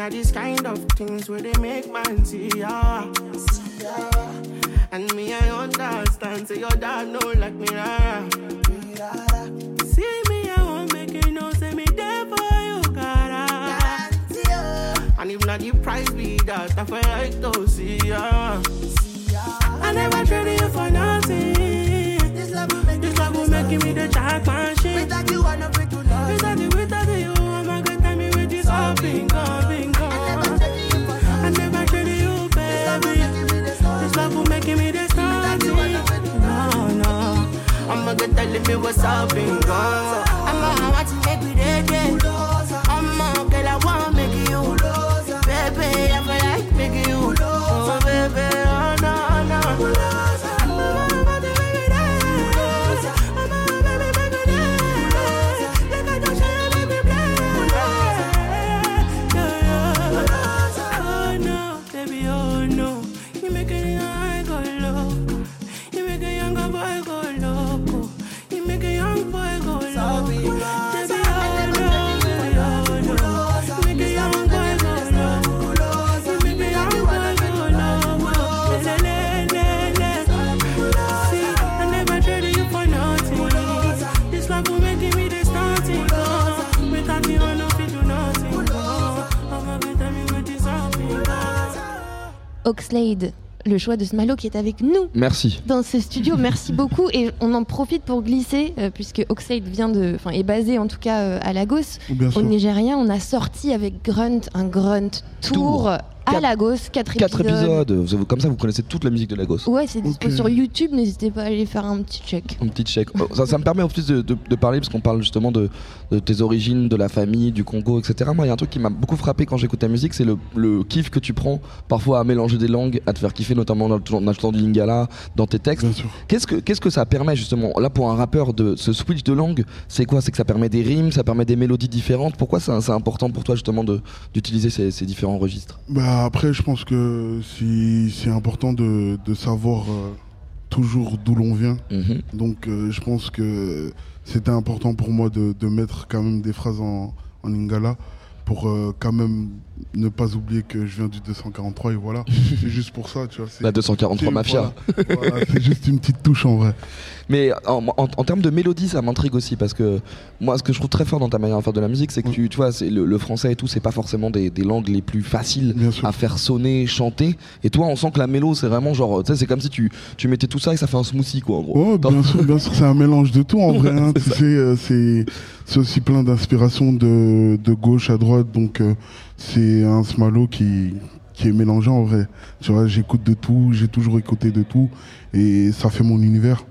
Over. Should be not this kind of things where they make man see ya. And me, I understand. Say your dad know like me, rara. See me, I won't make you know. Say me there for you, gotta. And if not the price be that, I feel like to see ya. I never traded you for nothing. This love will make, this love will make me the jackpot shit. Without you, I never do nothing. Without you, without you, This love will make me the starting. No, no. I'm a good telling me what's up, bingo? I'm a I Oxlade, le choix de Smalo qui est avec nous. Merci. Dans ce studio, merci (laughs) beaucoup et on en profite pour glisser euh, puisque Oxlade vient de, enfin est basé en tout cas euh, à Lagos, Bien au sûr. Nigeria. On a sorti avec Grunt un Grunt tour, Tour. À Lagos, quatre, Quatre épisodes. Vous avez- Comme ça, vous connaissez toute la musique de Lagos. Ouais, c'est dispo Ok. sur YouTube. N'hésitez pas à aller faire un petit check. Un petit check. Oh, Ça, ça me permet en plus de, de- de parler, parce qu'on parle justement de, de tes origines, de la famille, du Congo, etc. Moi, il y a un truc qui m'a beaucoup frappé quand j'écoute ta musique, c'est le, le kiff que tu prends parfois à mélanger des langues, à te faire kiffer, notamment en achetant du lingala, dans tes textes. Bien sûr. Qu'est-ce que, qu'est-ce que ça permet justement? Là, pour un rappeur, de ce switch de langue, c'est quoi? C'est que ça permet des rimes, ça permet des mélodies différentes. Pourquoi c'est, important pour toi justement de, d'utiliser ces, ces différents registres? Bah après, je pense que c'est important de, de savoir euh, toujours d'où l'on vient. Mhm. Donc euh, je pense que c'était important pour moi de, de mettre quand même des phrases en, en lingala pour euh, quand même ne pas oublier que je viens du 243 et voilà. (laughs) c'est juste pour ça, tu vois. La 243 c'est- Mafia. Voilà, Voilà, c'est juste une petite touche en vrai. Mais en, en- en termes de mélodie, ça m'intrigue aussi parce que moi, ce que je trouve très fort dans ta manière de faire de la musique, c'est que tu, tu vois, c'est le, le français et tout, c'est pas forcément des, des langues les plus faciles à faire sonner, chanter. Et toi, on sent que la mélo, c'est vraiment genre, tu sais, c'est comme si tu, tu mettais tout ça et ça fait un smoothie, quoi, en gros. Oh, bien sûr, bien sûr, c'est un mélange de tout en vrai. hein. (laughs) Tu sais, euh, c'est c'est aussi plein d'inspiration de, de gauche à droite, donc euh, c'est un smalo qui est mélangé en vrai. Tu vois, j'écoute de tout, j'ai toujours écouté de tout, et ça fait mon univers.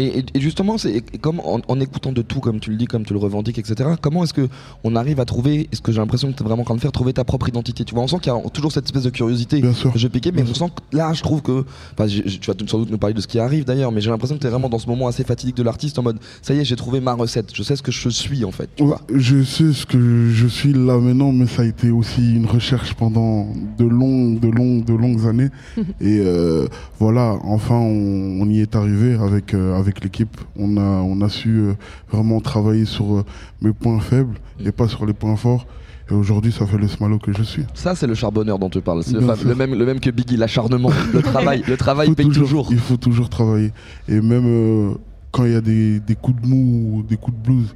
Et, justement, c'est comme en, en écoutant de tout, comme tu le dis, comme tu le revendiques, etc. Comment est-ce que on arrive à trouver, est-ce que j'ai l'impression que tu es vraiment en train de faire, trouver ta propre identité? Tu vois, on sent qu'il y a toujours cette espèce de curiosité que je piquais, mais on sent que là, je trouve que, enfin, tu vas sans doute nous parler de ce qui arrive d'ailleurs, mais j'ai l'impression que tu es vraiment dans ce moment assez fatidique de l'artiste, en mode, ça y est, j'ai trouvé ma recette, je sais ce que je suis en fait. Tu vois Je sais ce que je suis là maintenant, mais ça a été aussi une recherche pendant de longues, de longues, de longues années. (laughs) et euh, voilà, enfin, on, on y est arrivé avec, euh, avec avec l'équipe. On a, on a su euh, vraiment travailler sur euh, mes points faibles et pas sur les points forts. Et aujourd'hui, ça fait le smalo que je suis. Ça, c'est le charbonneur dont tu parles. C'est le, même, le même que Biggie, l'acharnement, (laughs) le travail. Le travail Faut paye toujours. Il faut toujours travailler. Et même euh, quand il y a des, des coups de mou ou des coups de blues,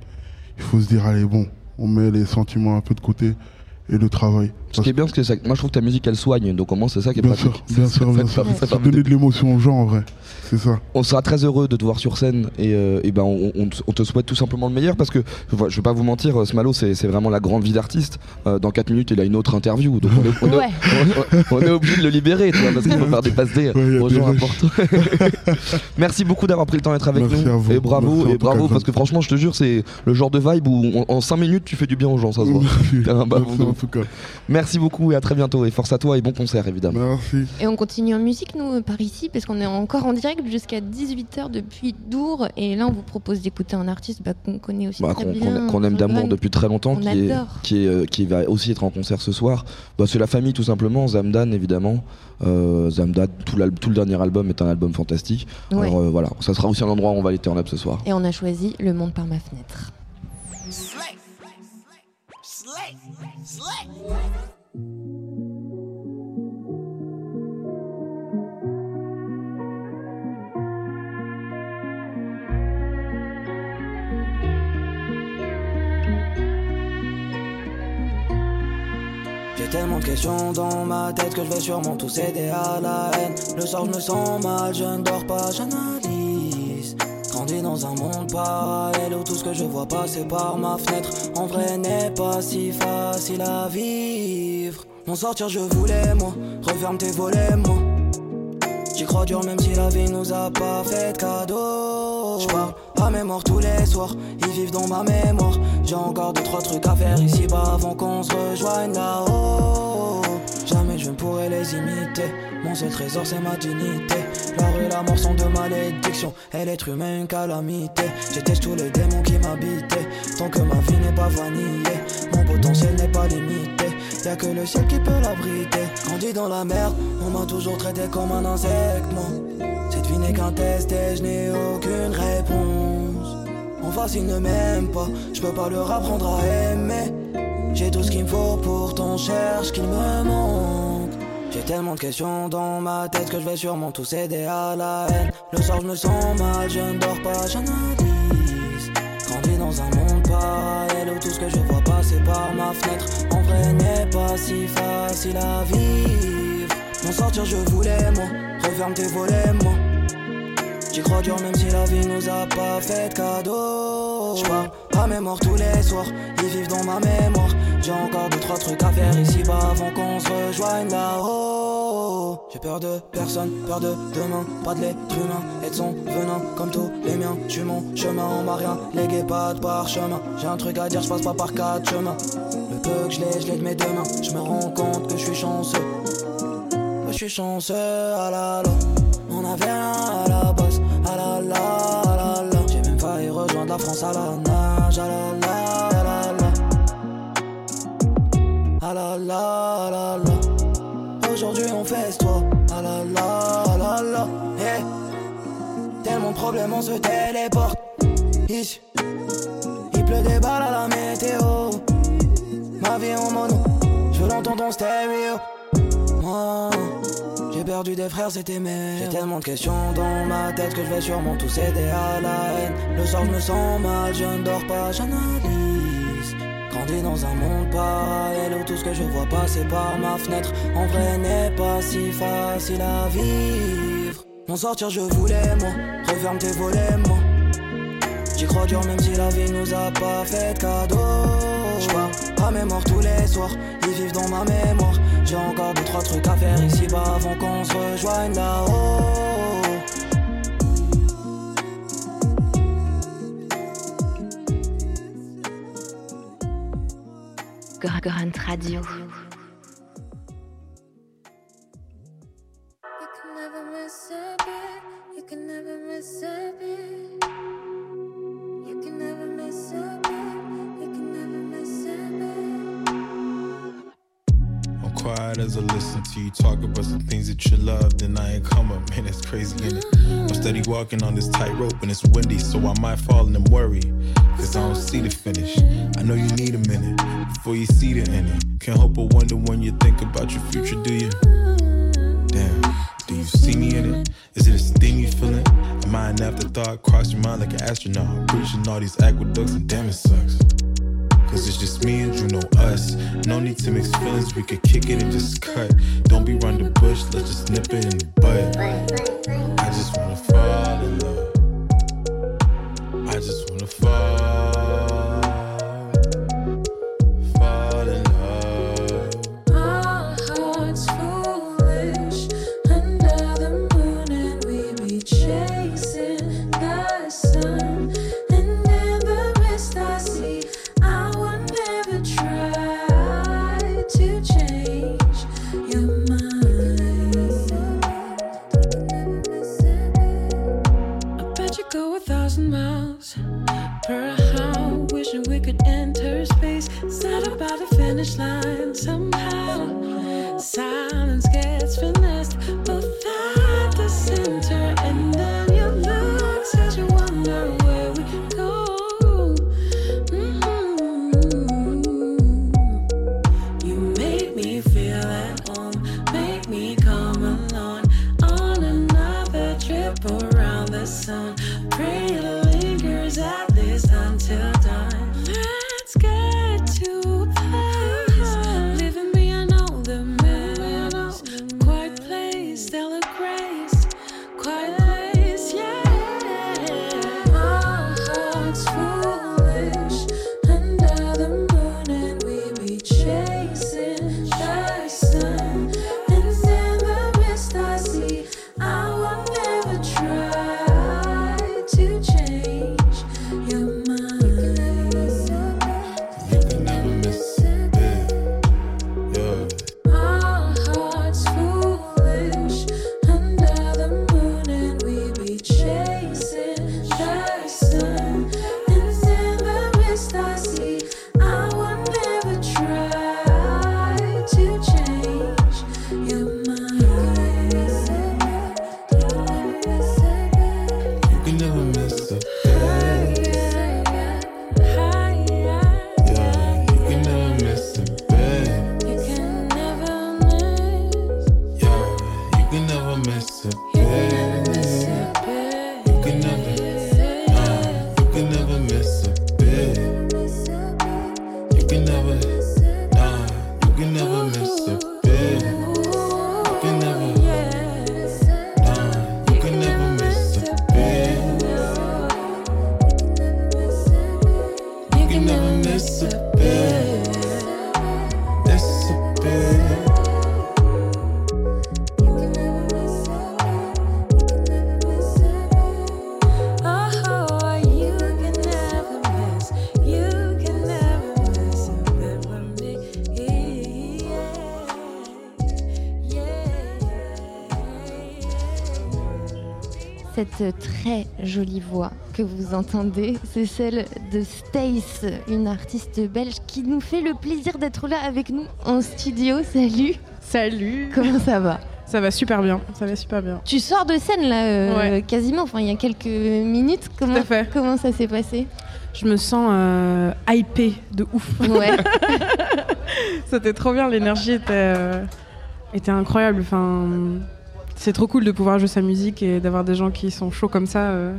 il faut se dire allez, bon, on met les sentiments un peu de côté et le travail. Ce qui est bien, c'est que ça- moi je trouve que ta musique elle soigne, donc au moins c'est ça qui est Bien pratique. sûr, bien sûr, bien Ça- sûr. ça- donner de l'émotion aux gens en vrai. C'est ça. On sera très heureux de te voir sur scène et, euh, et ben on, on te- on te souhaite tout simplement le meilleur parce que je vais- pas vous mentir, euh, Smalo c'est vraiment la grande vie d'artiste. Euh, dans 4 minutes il a une autre interview donc on est, on est- Ouais. on- on est obligé de le libérer parce qu'il faut faire des passes Ouais, aux gens importants. (laughs) Merci beaucoup d'avoir pris le temps d'être avec Merci nous à vous. et bravo Merci et bravo parce que franchement je te jure c'est le genre de vibe où en 5 minutes tu fais du bien aux gens ça se voit. (laughs) Merci en. Merci beaucoup et à très bientôt et force à toi et bon concert évidemment. Merci. Et on continue en musique, nous, par ici, parce qu'on est encore en direct jusqu'à 18h depuis Dour. Et là, on vous propose d'écouter un artiste bah, qu'on connaît aussi Bah, très qu'on bien. qu'on- qu'on aime d'amour depuis très longtemps, On qui, est, adore. qui, est, euh, qui va aussi être en concert ce soir. Bah, c'est la famille tout simplement, Zamdan évidemment. Euh, Zamdan, tout, le dernier album est un album fantastique. Ouais. Alors euh, voilà, ça sera aussi un endroit où on va aller turn up ce soir. Et on a choisi Le Monde par ma fenêtre. Slay. Slay. Slay. J'ai tellement de questions dans ma tête que je vais sûrement tout céder à la haine. Le soir, je me sens mal, je ne dors pas, j'analyse. Dans un monde parallèle où tout ce que je vois passer par ma fenêtre en vrai n'est pas si facile à vivre. M'en sortir, je voulais, moi. Referme tes volets, moi. J'y crois dur même si la vie nous a pas fait de cadeau. J'parle à mémoire tous les soirs, ils vivent dans ma mémoire. J'ai encore deux trois trucs à faire ici bas avant qu'on se rejoigne là-haut. Jamais je ne pourrai les imiter. Mon seul trésor c'est ma dignité. La rue, la mort sont de malédiction. Et l'être humain une calamité. J'étais tous les démons qui m'habitaient. Tant que ma vie n'est pas vanillée, mon potentiel n'est pas limité. Y'a que le ciel qui peut l'abriter. Grandi dans la merde, on m'a toujours traité comme un insecte. moi. Cette vie n'est qu'un test et je n'ai aucune réponse. En face, ils ne m'aiment pas, je peux pas leur apprendre à aimer. J'ai tout ce qu'il me faut, pourtant cherche qu'il me manque. J'ai tellement de questions dans ma tête que je vais sûrement tout céder à la haine. Le soir, je me sens mal, je ne dors pas, j'analyse. Grandi dans un monde parallèle où tout ce que je vois passer par ma fenêtre en vrai n'est pas si facile à vivre. M'en sortir, je voulais, moi. Referme tes volets, moi. J'y crois dur même si la vie nous a pas fait de cadeau. J'parle à mémoire tous les soirs, ils vivent dans ma mémoire. J'ai encore deux trois trucs à faire ici bas avant qu'on se rejoigne là-haut. J'ai peur de personne, peur de demain, pas de l'être humain et de son venin comme tous les miens. J'suis mon chemin, on m'a rien légué, pas de parchemin. J'ai un truc à dire, j'passe pas par quatre chemins. Le peu que je l'ai, je l'ai de mes deux mains. J'me rends compte que je suis chanceux. Je suis chanceux, ah la la. On avait rien à la base, ah ah. J'ai même failli rejoindre la France à la nage, ah la la, ah la la. La la, la. Aujourd'hui on fait toi, ah la la, la la. Hey. Tellement de problèmes, on se téléporte. Ici, il pleut des balles à la météo. Ma vie en mono, je veux l'entendre en stéréo. J'ai perdu des frères, c'était mes. J'ai tellement de questions dans ma tête que je vais sûrement tout céder à la haine. Le soir, je me sens mal, je ne dors pas, j'analyse. Grandi dans un monde parallèle où tout ce que je vois passer par ma fenêtre en vrai n'est pas si facile à vivre. M'en sortir, je voulais, moi. Referme tes volets, moi. J'y crois dur même si la vie nous a pas fait de cadeau. J'parle à mémoire tous les soirs, ils vivent dans ma mémoire. J'ai encore deux trois trucs à faire ici bas avant qu'on se rejoigne là-haut. Grunt Radio. never miss a beat. You can never miss a quiet as I listen to you talk about some things that you love, then I ain't come up, man, that's crazy, is I'm steady walking on this tightrope and it's windy, so I might fall and worry. Cause I don't see the finish. I know you need a minute before you see the ending. Can't help but wonder when you think about your future, do you? Damn, do you see me in it? Is it a steamy feeling? Am I an afterthought? Cross your mind like an astronaut. Breaching all these aqueducts and damn it sucks. Cause it's just me and you know us. No need to mix feelings, we could kick it and just cut. Don't be run the bush, let's just nip it in the bud. I just wanna fall in love. I just wanna. Fall finish line somehow. Silence Cette très jolie voix que vous entendez, c'est celle de Stace, une artiste belge qui nous fait le plaisir d'être là avec nous en studio. Salut Salut Comment ça va? Ça va super bien, ça va super bien. Tu sors de scène là, euh, Ouais. quasiment, enfin il y a quelques minutes. Comment, comment ça s'est passé? Je me sens euh, hypée de ouf. Ouais. (laughs) C'était trop bien, l'énergie était, euh, était incroyable. Enfin, c'est trop cool de pouvoir jouer sa musique et d'avoir des gens qui sont chauds comme ça. euh.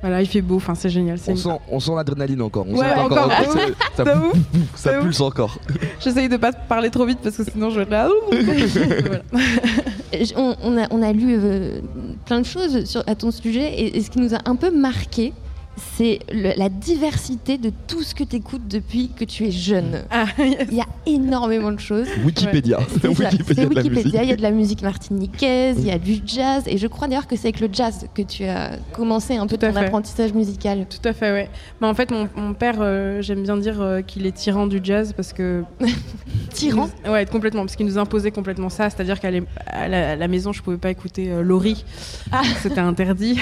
Voilà, il fait beau, enfin, c'est génial. On une- son, on sent l'adrénaline encore. On Ouais, sent encore. ça, De ça, ouf, ça de pulse encore. (laughs) J'essaye de pas parler trop vite parce que sinon je vais là. (laughs) On, on a, on a lu euh, plein de choses sur, à ton sujet et, et ce qui nous a un peu marqué, c'est la diversité de tout ce que tu écoutes depuis que tu es jeune. Ah, (laughs) Il y a énormément de choses. Wikipédia. (laughs) C'est Wikipédia il y a de la musique martiniquaise, il y a du jazz, et je crois d'ailleurs que c'est avec le jazz que tu as commencé un peu ton fait. apprentissage musical. Tout à fait, ouais. Mais en fait, mon, mon père, euh, j'aime bien dire euh, qu'il est tyran du jazz parce que. (laughs) tyran Ouais, complètement, parce qu'il nous imposait complètement ça. C'est-à-dire qu'à la maison, je pouvais pas écouter euh, Laurie. Ah. C'était interdit.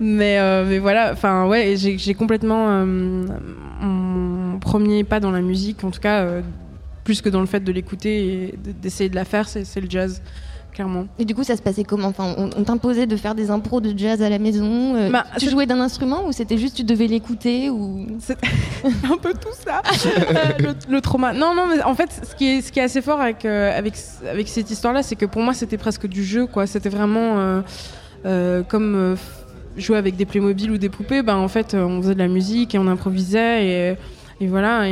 mais, euh, mais voilà, enfin, ouais, j'ai complètement. euh, mon premier pas dans la musique, en tout cas. euh, plus que dans le fait de l'écouter et de- d'essayer de la faire, c'est le jazz, clairement. Et du coup, ça se passait comment? Enfin, on, on t'imposait de faire des impros de jazz à la maison. euh, Bah, tu jouais d'un instrument ou c'était juste tu devais l'écouter ou (laughs) un peu tout ça. (laughs) Le, le trauma. Non, non, mais en fait, ce qui est, ce qui est assez fort avec, euh, avec, avec cette histoire-là, c'est que pour moi, c'était presque du jeu, quoi. C'était vraiment euh, comme jouer avec des Playmobil ou des poupées. Ben, en fait, euh, on faisait de la musique et on improvisait et. et voilà,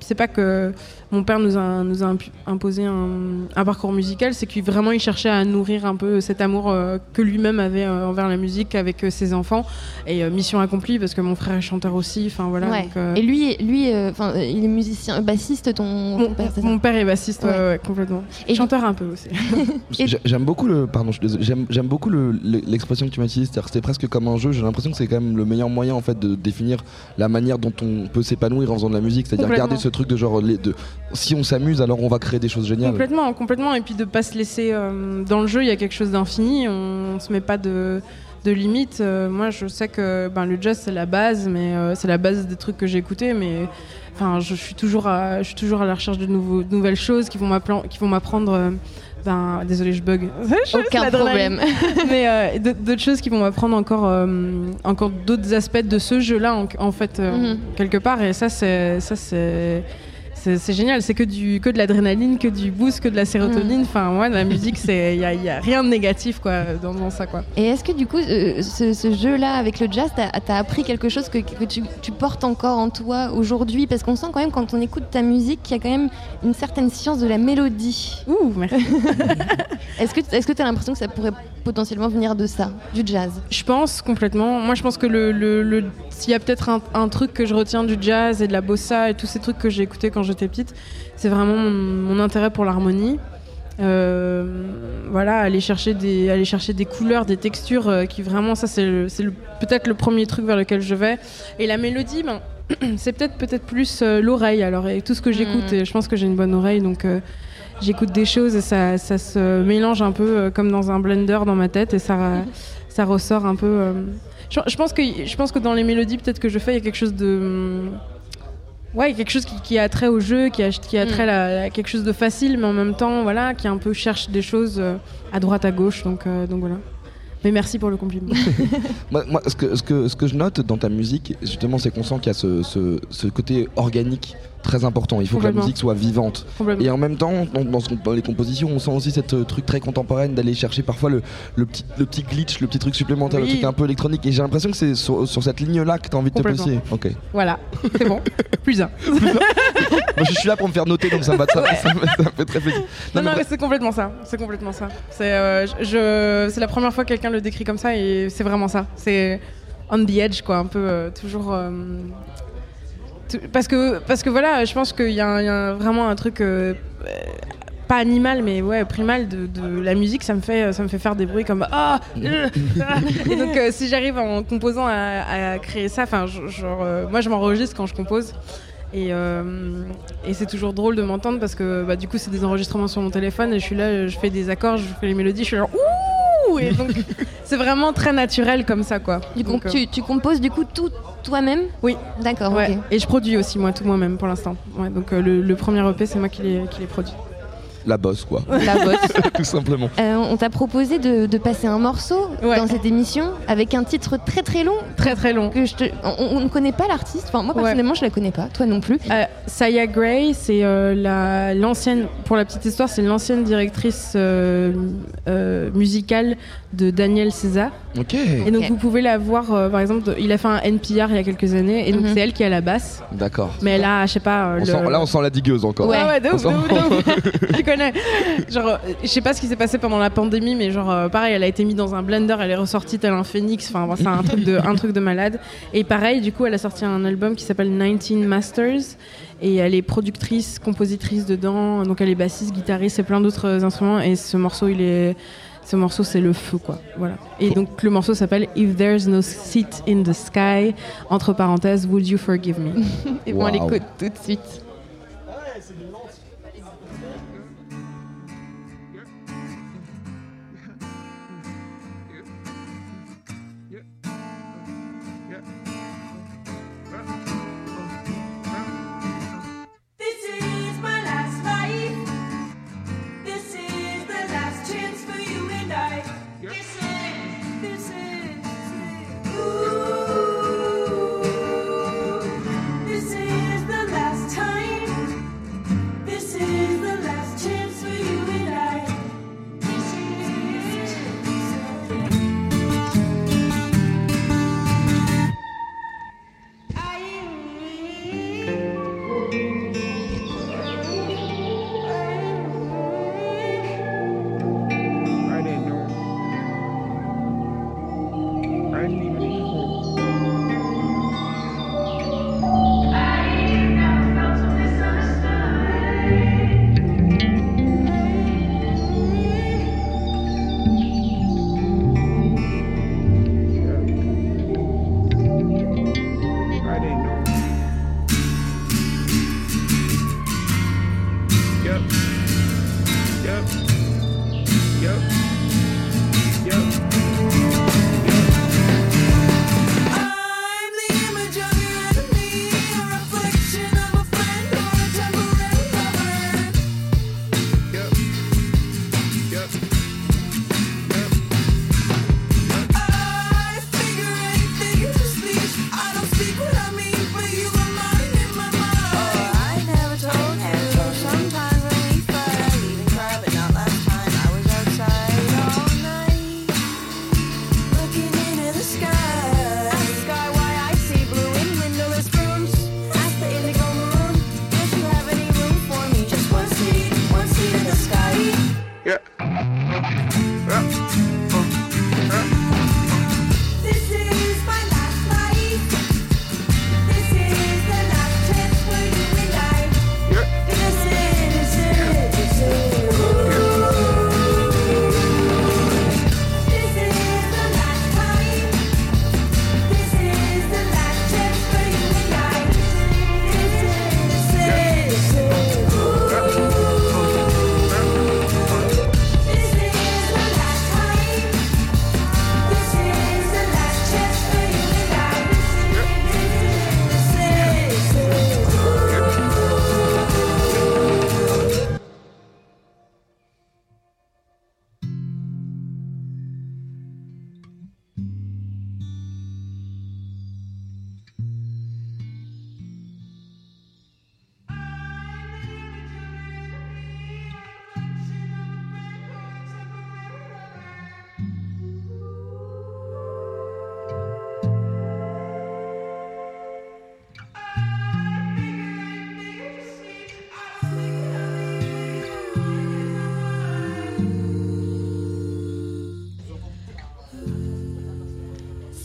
c'est pas que mon père nous a, nous a impu- imposé un, un parcours musical, c'est qu'il vraiment il cherchait à nourrir un peu cet amour euh, que lui-même avait euh, envers la musique avec euh, ses enfants. Et euh, mission accomplie parce que mon frère est chanteur aussi. Enfin voilà. Ouais. donc, euh, Et lui, lui, enfin, il est musicien, bassiste, ton, ton père, mon père est bassiste, ouais, Ouais. ouais, complètement. Et chanteur un peu aussi. (laughs) J'ai- J'aime beaucoup le, pardon, j'aime j'aime beaucoup le- le- l'expression que tu m'as utilisée, c'est-à-dire que c'était presque comme un jeu. J'ai l'impression que c'est quand même le meilleur moyen en fait de définir la manière dont on peut s'épanouir en faisant de la musique, c'est-à-dire garder ce truc de genre de si on s'amuse alors on va créer des choses géniales. Complètement, complètement. Et puis de pas se laisser euh, dans le jeu, il y a quelque chose d'infini. On, on se met pas de de limites. Euh, moi, je sais que ben, le jazz c'est la base, mais euh, c'est la base des trucs que j'ai écoutés. Mais enfin, je suis toujours à, je suis toujours à la recherche de, nouveaux, de nouvelles choses qui vont m'apprendre. ben, désolé, je bug. (laughs) Aucun problème. (laughs) mais euh, d'autres choses qui vont m'apprendre encore, euh, encore d'autres aspects de ce jeu-là, en, en fait, euh, Mhm. quelque part. Et ça, c'est, ça, c'est, c'est, génial. C'est que du, que de l'adrénaline, que du boost, que de la sérotonine. Enfin, ouais, la musique, c'est, il y a, y a rien de négatif, quoi, dans, dans ça, quoi. Et est-ce que du coup, euh, ce, ce jeu-là avec le jazz, t'as as appris quelque chose que, que tu, tu portes encore en toi aujourd'hui? Parce qu'on sent quand même, quand on écoute ta musique, qu'il y a quand même une certaine science de la mélodie. Ouh, merci. (laughs) est-ce que tu as l'impression que ça pourrait potentiellement venir de ça, du jazz? Je pense complètement. Moi, je pense que le, le- le- s'il y a peut-être un, un truc que je retiens du jazz et de la bossa et tous ces trucs que j'ai écoutés quand j'étais petite, c'est vraiment mon, mon intérêt pour l'harmonie. Euh, voilà, aller chercher des, aller chercher des couleurs, des textures, euh, qui vraiment, ça, c'est, peut-être le premier truc vers lequel je vais. Et la mélodie, ben, (clears throat) c'est peut-être peut-être plus euh, l'oreille. Alors, et tout ce que j'écoute, Mm. et je pense que j'ai une bonne oreille, donc. J'écoute des choses et ça, ça se mélange un peu comme dans un blender dans ma tête et ça, ça ressort un peu. Je, je pense que, je pense que dans les mélodies, peut-être que je fais, il y a quelque chose de. hum, Ouais, quelque chose qui, qui a trait au jeu, qui a, qui a trait à, à quelque chose de facile, mais en même temps, voilà, qui un peu cherche des choses euh, à droite, à gauche. Donc, euh, donc voilà. Mais merci pour le compliment. (laughs) (laughs) Moi, moi, ce, que, ce, que, ce que je note dans ta musique, justement, c'est qu'on sent qu'il y a ce, ce- ce côté organique très important. Il faut que la musique soit vivante. Et en même temps, dans, les compositions, on sent aussi cette euh, truc très contemporaine d'aller chercher parfois le, le petit, le petit glitch, le petit truc supplémentaire, le truc un peu électronique. Et j'ai l'impression que c'est sur, sur cette ligne-là que tu as envie de placer. Ok. voilà, (laughs) c'est bon. Plus un. (laughs) Moi, je suis là pour me faire noter, donc ça me, va, ça, ça me- ça me fait très plaisir. Non, non, mais mais c'est complètement ça. C'est complètement ça. C'est euh, je- c'est la première fois que quelqu'un le décrit comme ça et c'est vraiment ça. C'est on the edge, quoi, un peu euh, toujours. Parce que parce que voilà, je pense qu'il y, a y vraiment un truc. euh, pas animal mais ouais primal de, de la musique ça me fait ça me fait faire des bruits comme ah et (laughs) donc euh, si j'arrive en composant à, à créer ça enfin genre euh, moi je m'enregistre quand je compose et, et c'est toujours drôle de m'entendre parce que bah, du coup c'est des enregistrements sur mon téléphone et je suis là je fais des accords je fais les mélodies je suis là ouh et donc (laughs) c'est vraiment très naturel comme ça quoi. Du Donc, euh, tu, tu composes du coup tout toi-même? Oui. D'accord, ouais. et je produis aussi moi tout moi-même pour l'instant. Ouais, donc euh, le, le premier EP c'est moi qui l'ai produit La bosse, quoi. La bosse. (laughs) Tout simplement. Euh, on t'a proposé de, de passer un morceau dans cette émission avec un titre très très long. Très très long. Que je te... on, on ne connaît pas l'artiste. Enfin, moi Ouais. personnellement, je la connais pas. Toi non plus. Euh, Saya Gray, c'est euh, la- l'ancienne, pour la petite histoire, c'est l'ancienne directrice euh, euh, musicale de Daniel César. Ok. Et donc vous pouvez la voir, euh, par exemple, il a fait un NPR il y a quelques années, et donc Mhm. c'est elle qui a la basse. D'accord. Mais a, je sais pas, euh, On le- sent- là, on sent la digueuse encore. Ouais, ouais, de On ouf, de sent- ouf, de ouf. (laughs) Connais. Genre, euh, je sais pas ce qui s'est passé pendant la pandémie, mais genre, euh, pareil, elle a été mise dans un blender, elle est ressortie tel un phénix. Enfin, bon, c'est un truc de, un truc de malade. Et pareil, du coup, elle a sorti un album qui s'appelle 19 Masters. Et elle est productrice, compositrice dedans. Donc, elle est bassiste, guitariste et plein d'autres euh, instruments. Et ce morceau, il est. Ce morceau, c'est le feu, quoi. Voilà. Et donc, le morceau s'appelle If There's No Seat in the Sky, entre parenthèses, Would You Forgive Me? (laughs) Et bon, on Wow. l'écoute tout de suite.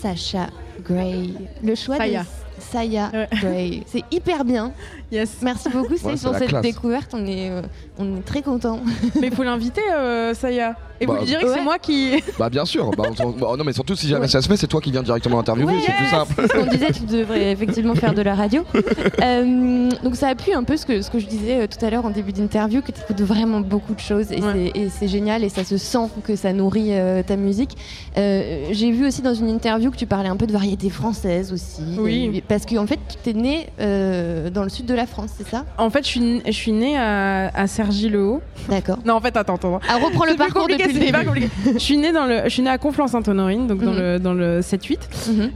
Sacha Gray. Le choix Saya. de Saya Gray. C'est hyper bien. Merci beaucoup, c'est Ouais, c'est pour cette classe. découverte. On est, euh, on est très contents. Mais il faut l'inviter, euh, Saya. Et Bah, vous lui direz que c'est ouais. moi qui. (laughs) Bah bien sûr, bah, on- bah, non mais surtout si jamais ça se fait, c'est toi qui viens directement interviewer, c'est plus simple. C'est ce qu'on disait, tu devrais effectivement faire de la radio. (laughs) Euh, donc ça appuie un peu ce que, ce que je disais euh, tout à l'heure en début d'interview, que tu écoutes vraiment beaucoup de choses et c'est- génial et ça se sent que ça nourrit euh, ta musique. Euh, J'ai vu aussi dans une interview que tu parlais un peu de variété française aussi. Oui. Et- Parce qu'en fait, tu es né euh, dans le sud de la France, c'est ça? En fait, je suis, je suis née à, à Cergy-le-Haut. D'accord. Non, en fait, attends, attends. Ah, reprends le parcours le c'est début. compliqué. je suis née dans le, je suis née à Conflans-Sainte-Honorine, donc dans Mhm. le dans le 7-8,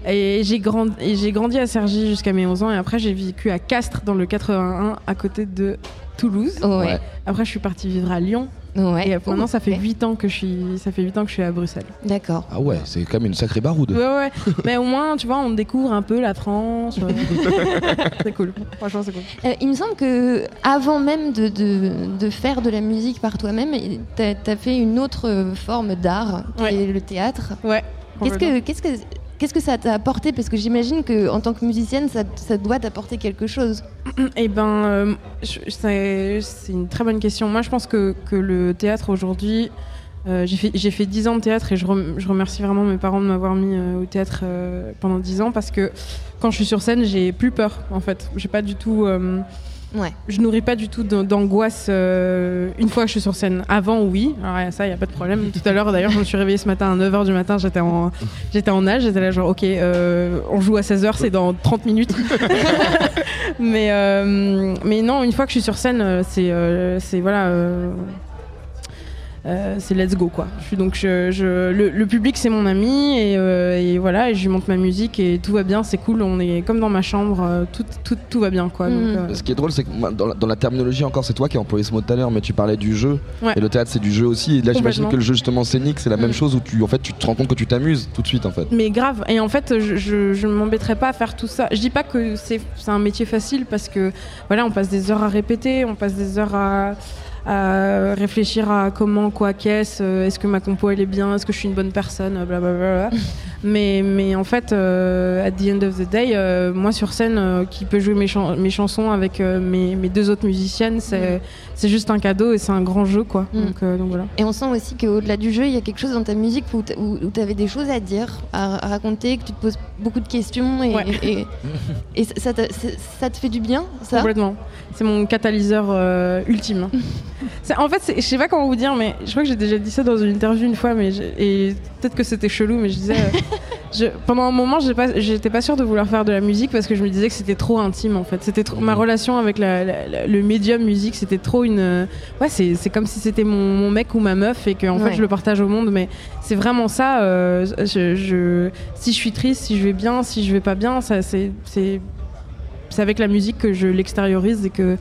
et j'ai grandi, et j'ai grandi à Cergy jusqu'à mes 11 ans, et après j'ai vécu à Castres dans le 81, à côté de Toulouse. Ouais. Après, je suis partie vivre à Lyon. Ouais. Et maintenant, ça fait ok. 8 ans que je suis, ça fait 8 ans que je suis à Bruxelles. D'accord. Ah ouais, c'est quand même une sacrée baroude. Ouais, ouais. (laughs) Mais au moins, tu vois, on découvre un peu la France. euh. (laughs) c'est cool. Franchement, c'est cool. Euh, il me semble que avant même de, de, de faire de la musique par toi-même, tu as, fait une autre euh, forme d'art, qui est le théâtre. Ouais. Qu'est-ce que, qu'est-ce que, qu'est-ce que ça t'a apporté? Parce que j'imagine que en tant que musicienne, ça, doit t'apporter quelque chose. (clears throat) Eh ben, euh, c'est une très bonne question. Moi, je pense que, le théâtre aujourd'hui, euh, j'ai fait, fait 10 ans de théâtre et je, rem- je remercie vraiment mes parents de m'avoir mis euh, au théâtre pendant 10 ans parce que quand je suis sur scène, j'ai plus peur en fait. J'ai pas du tout. Ouais. Je nourris pas du tout d'an- d'angoisse euh, une fois que je suis sur scène. Avant, oui. Alors, ça, il n'y a pas de problème. (laughs) Tout à l'heure, d'ailleurs, je me suis réveillée ce matin à 9h du matin. J'étais en, j'étais en âge. J'étais là, genre, OK, euh, on joue à 16h, c'est dans 30 minutes. (laughs) (laughs) mais, euh, mais non, une fois que je suis sur scène, c'est, c'est voilà. Euh, c'est let's go quoi. Je suis donc je, je- le, le public c'est mon ami et, euh, et voilà et je lui montre ma musique et tout va bien, c'est cool. On est comme dans ma chambre, euh, tout, tout, tout va bien quoi. Donc, euh, Ce qui est drôle, c'est que dans la, dans la terminologie encore, c'est toi qui as employé ce mot tout à l'heure, mais tu parlais du jeu. Ouais. Et le théâtre, c'est du jeu aussi. Et là, j'imagine que le jeu justement scénique, c'est la même Mm. chose où tu, en fait, tu te rends compte que tu t'amuses tout de suite, en fait. Mais grave. Et en fait, je, je, je ne m'embêterai pas à faire tout ça. Je dis pas que c'est c'est un métier facile parce que voilà, on passe des heures à répéter, on passe des heures à, à réfléchir à comment, quoi, qu'est-ce, euh, est-ce que ma compo elle est bien, est-ce que je suis une bonne personne, blablabla. (laughs) mais, mais en fait, euh, at the end of the day, euh, moi sur scène, euh, qui peut jouer mes, mes chansons avec euh, mes, mes deux autres musiciennes, c'est c'est juste un cadeau et c'est un grand jeu quoi. Mm. Donc, euh, donc voilà. Et on sent aussi qu'au-delà du jeu, il y a quelque chose dans ta musique où tu avais des choses à dire, à, à raconter, que tu te poses beaucoup de questions et, Ouais. et, et (laughs) ça, ça te fait du bien, ça? Complètement. C'est mon catalyseur euh, ultime. (laughs) C'est- en fait, je sais pas comment vous dire, mais je crois que j'ai déjà dit ça dans une interview une fois, mais et peut-être que c'était chelou, mais je disais. euh, (laughs) je- pendant un moment, j'ai pas- j'étais pas sûre de vouloir faire de la musique parce que je me disais que c'était trop intime en fait. C'était trop- ma relation avec la- la- la- le médium musique, c'était trop une. euh, Ouais, c'est comme si c'était mon, mon mec ou ma meuf et que en Ouais. fait je le partage au monde, mais c'est vraiment ça. je, je- si je suis triste, si je vais bien, si je vais pas bien, ça c'est c'est avec la musique que je l'extériorise et que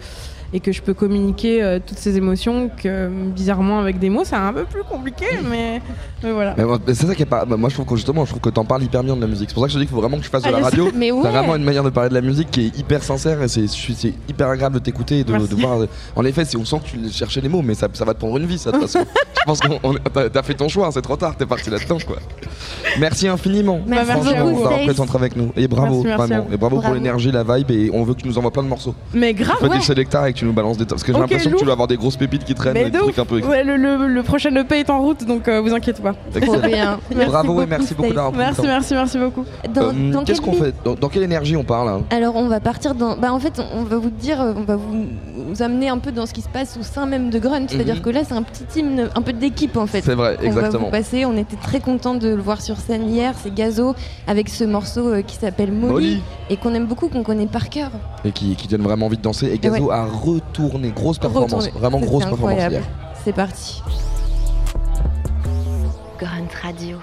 et que je peux communiquer euh, toutes ces émotions que bizarrement avec des mots c'est un peu plus compliqué mais, mais voilà Mais moi, mais c'est ça qui est pas. bah, moi, je trouve que justement, je trouve que t'en parles hyper bien de la musique. C'est pour ça que je te dis qu'il faut vraiment que tu fasses de Ah, la je radio. mais ouais. T'as vraiment une manière de parler de la musique qui est hyper sincère et c'est, je hyper agréable de t'écouter et de, Merci. de voir. En effet, si on sent que tu cherchais les mots, mais ça, ça va te prendre une vie, ça, de toute façon. (laughs) je pense que t'as, fait ton choix, c'est trop tard, t'es parti là-dedans, quoi. Merci infiniment. Merci Franchement, beaucoup, d'avoir pris ton avec nous. Et bravo, Merci, merci vraiment. Et bravo, pour l'énergie, la vibe. Et on veut que tu nous envoies plein de morceaux. mais grave Tu fais ouais. des sélecteurs et que tu nous balances des. Parce que j'ai Ok, l'impression que tu dois avoir des grosses pépites qui traînent, des de trucs un peu. Ouais, le, le- le prochain EP est en route donc euh, vous inquiétez pas. Trop bien. (laughs) Bravo et merci beaucoup d'avoir merci merci merci beaucoup Dans, Euh, Qu'est-ce qu'on fait dans, dans quelle énergie on parle hein Alors on va partir dans. Bah en fait on va vous dire, euh, on va vous, vous amener un peu dans ce qui se passe au sein même de Grunt. C'est-à-dire Mhm. que là c'est un petit hymne, un peu d'équipe en fait. C'est vrai, On va exactement. vous passer. On était très content de le voir sur scène hier. C'est Gazo avec ce morceau euh, qui s'appelle Molly, Molly. et qu'on aime beaucoup, qu'on connaît par cœur. Et qui, qui donne vraiment envie de danser. Et Gazo Ouais. a retourné, grosse performance, Retourné. vraiment C'est grosse performance. C'est parti. Grunt Radio.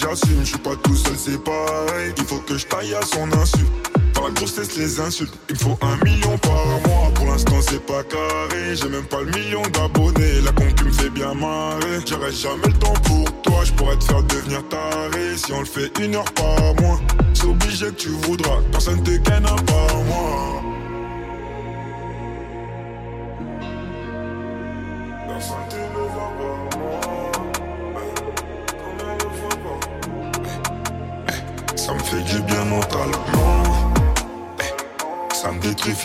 J'assume. Je suis pas tout seul, c'est pareil. Il faut que je taille à son insu. Par la grossesse, les insultes. Il me faut un million par mois. Pour l'instant, c'est pas carré. J'ai même pas le million d'abonnés. La concu me fait bien marrer. J'aurai jamais le temps pour toi. Je pourrais te faire devenir taré. Si on le fait une heure par mois. C'est obligé que tu voudras. Personne te gagne à part moi.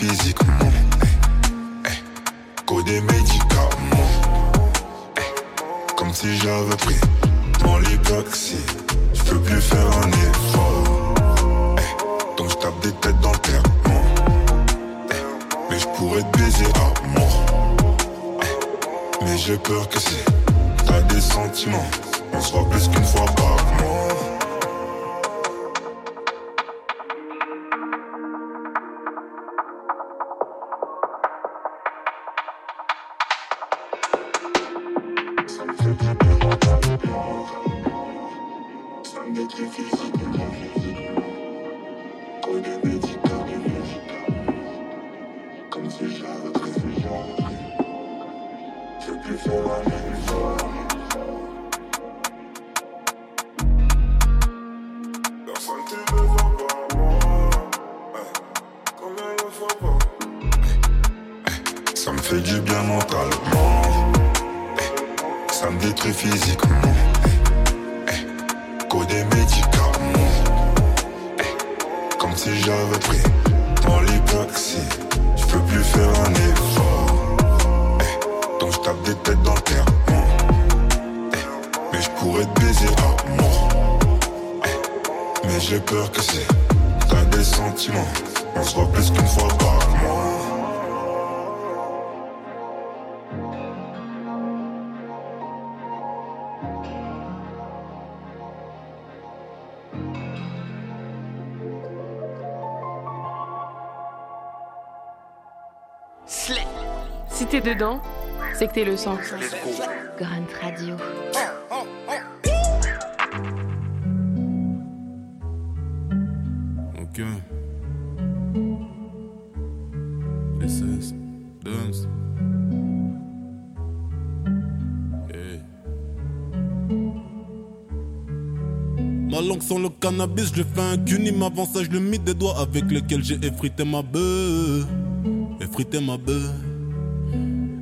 Physiquement. Eh, eh, Qu'au des médicaments. Eh, Comme si j'avais pris mon lipoxy. Je peux plus faire un effort. Eh, Donc je tape des têtes dans le. Mais je pourrais te baiser à mort. Mais j'ai peur que c'est T'as des sentiments On se voit plus qu'une fois par mois Ça me détruit physiquement. Qu'au des cœur cassé. T'as des sentiments, on se voit plus qu'une fois par mois. Si t'es dedans, c'est que t'es le sang. Grand Radio. Sans le cannabis, je fais un cunim avant ça, je le des doigts avec lesquels j'ai effrité ma bœuf. Effrité ma bœuf.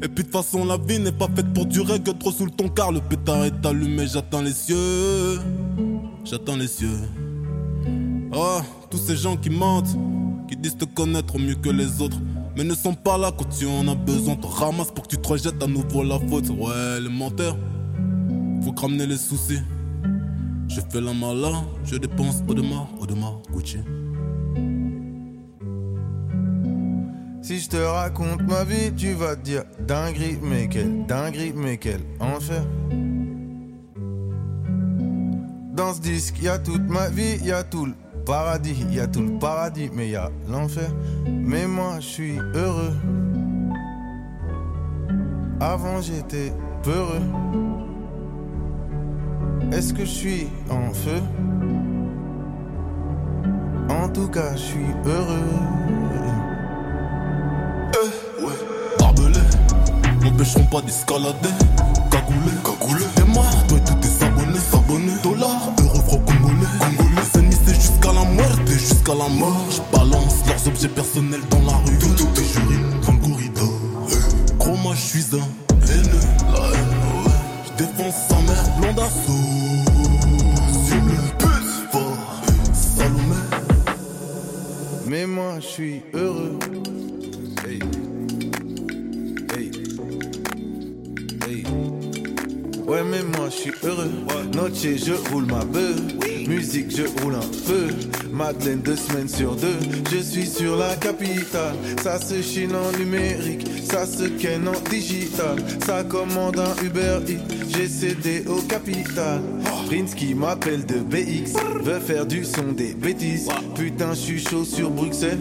Et puis de toute façon, la vie n'est pas faite pour durer que trop sous le ton car le pétard est allumé, j'attends les cieux. J'attends les cieux. Oh, tous ces gens qui mentent, qui disent te connaître mieux que les autres, mais ne sont pas là quand tu en as besoin. Te ramasse pour que tu te rejettes à nouveau la faute. Ouais, les menteurs, faut que ramener les soucis. Je fais la malin, je dépense au demain, au demain, Gucci. Si je te raconte ma vie, tu vas te dire dinguerie, mais quelle dinguerie, mais quel enfer. Dans ce disque, y a toute ma vie, y a tout le paradis, y a tout le paradis, mais y a l'enfer. Mais moi, je suis heureux. Avant, j'étais peureux. Est-ce que je suis en feu? En tout cas, je suis heureux. Eh, ouais, barbelé, m'empêcheront pas d'escalader. Cagoulé, cagoulé, et moi, toi et tous tes abonnés, s'abonner. Dollars, euros, congolais, congolais. Les ennemis, c'est jusqu'à la muerte, jusqu'à la mort. Je balance leurs objets personnels dans la rue. Tout, tout juré, dans le corridor. Eh, Gros, moi, je suis un Salomé. Mais moi, je suis heureux. Hey. Hey. Hey. Ouais, mais moi, je suis heureux. Noche, je roule ma bœuf. Musique, je roule un peu. Madeleine, deux semaines sur deux. Je suis sur la capitale. Ça se chine en numérique. Ça se ken en digital. Ça commande un Uber Eats. J'ai cédé au capital. Prince qui m'appelle de BX. Veut faire du son des bêtises. Putain, je suis chaud sur Bruxelles.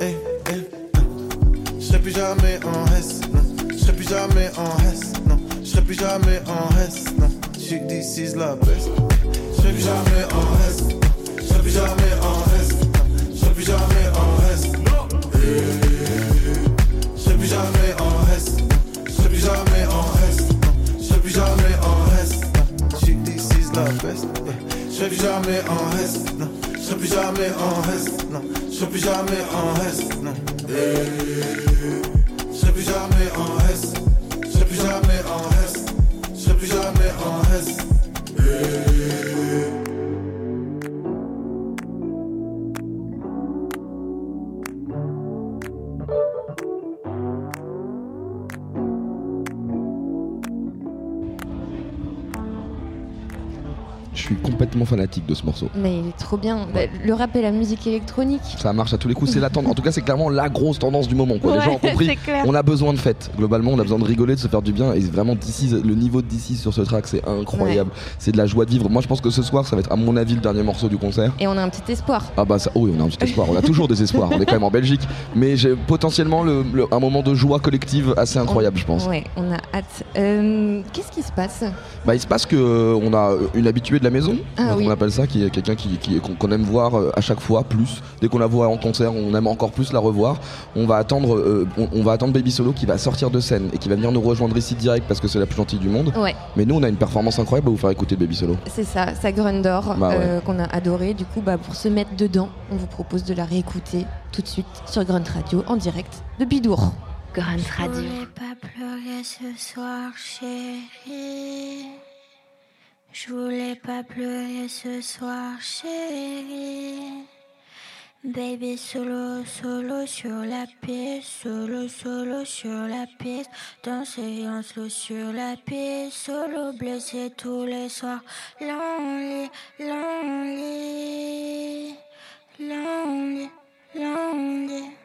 Eh, eh, je serai plus jamais en S. Je serai plus jamais en S, non. Je serai plus jamais en S, non. Je suis d'ici la baisse. Je serai plus jamais en non. Je serai plus jamais en non. Je serai plus jamais en non. Je serai plus jamais en non. Je serai plus jamais en non. Je serai plus jamais en S, non. Je suis d'ici la baisse. Je serai plus jamais en non. Je serai plus jamais en non. Je serai plus jamais en non. Je serai plus jamais en S. Je serai plus jamais en S. Je serai plus jamais en S. Je fanatique de ce morceau. Mais il est trop bien. Bah, le rap et la musique électronique. Ça marche à tous les coups, c'est la tendance. En tout cas, c'est clairement la grosse tendance du moment. Quoi. les gens ont compris. On a besoin de fêtes. Globalement, on a besoin de rigoler, de se faire du bien. Et vraiment, le niveau de d'ici sur ce track, c'est incroyable. C'est de la joie de vivre. Moi, je pense que ce soir, ça va être à mon avis le dernier morceau du concert. Et on a un petit espoir. Ah bah ça, oui, on a un petit espoir. On a toujours des espoirs. On est quand même en Belgique, mais j'ai potentiellement le- le- un moment de joie collective assez incroyable, je pense. Ouais, on a hâte. Euh, Qu'est-ce qui se passe? Bah, il se passe que euh, on a une habituée de la maison, Ah oui. on appelle ça, qui est quelqu'un qui, qui- qu'on qu'on aime voir euh, à chaque fois plus. Dès qu'on la voit en concert, on aime encore plus la revoir. On va attendre, euh, on, on va attendre Baby Solo qui va sortir de scène et qui va venir nous rejoindre ici direct parce que c'est la plus gentille du monde. Ouais. Mais nous, on a une performance incroyable à vous faire écouter Baby Solo. C'est ça, sa Grundor Bah ouais. euh, qu'on a adoré. Du coup, bah, pour se mettre dedans, on vous propose de la réécouter tout de suite sur Grunt Radio en direct de Bidour. Grunt Je voulais pas pleurer ce soir, chérie. Je voulais pas pleurer ce soir, chérie. Baby solo, solo sur la piste, solo, solo sur la piste, danser en slow sur la piste, solo blessé tous les soirs, lonely, lonely, lonely. Lonely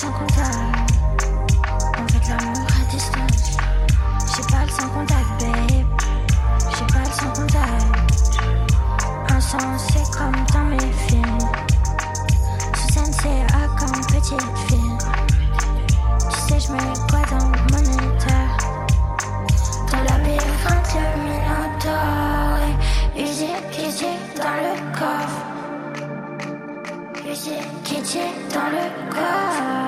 sans contact. On fait de l'amour à distance. J'ai pas le sans contact, babe. J'ai pas le sans contact. Insensé comme dans mes films. Suzanne, c'est comme petite fille. Tu sais, je mets quoi dans mon état? Dans la labyrinthe, le minotaure. Usine, usine dans le coffre. Usine, kitty dans le coffre.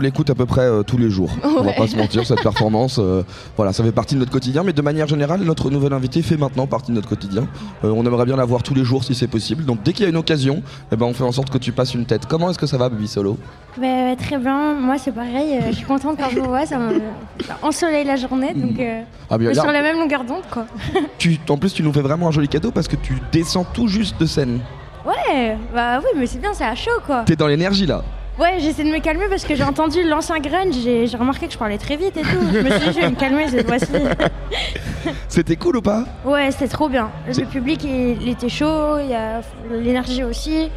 On l'écoute à peu près euh, tous les jours. On va Ouais. pas se mentir, cette performance, euh, voilà, ça fait partie de notre quotidien. Mais de manière générale, notre nouvelle invitée fait maintenant partie de notre quotidien. Euh, on aimerait bien la voir tous les jours si c'est possible. Donc dès qu'il y a une occasion, eh ben, on fait en sorte que tu passes une tête. Comment est-ce que ça va, Baby Solo? Bah, très bien, moi c'est pareil, euh, je suis contente quand je vous vois, ça ensoleille la journée, donc euh, Ah, bien, sur la même longueur d'onde quoi. (laughs) tu, En plus, tu nous fais vraiment un joli cadeau parce que tu descends tout juste de scène. Ouais, bah oui, mais c'est bien, c'est à chaud quoi. T'es dans l'énergie là. Ouais, j'essaie de me calmer parce que j'ai entendu l'ancien grunge, j'ai j'ai remarqué que je parlais très vite et tout. Je me suis dit, je vais me calmer cette fois-ci. (laughs) C'était cool ou pas? Ouais, c'était trop bien. Le public, il, il était chaud, il y a l'énergie aussi.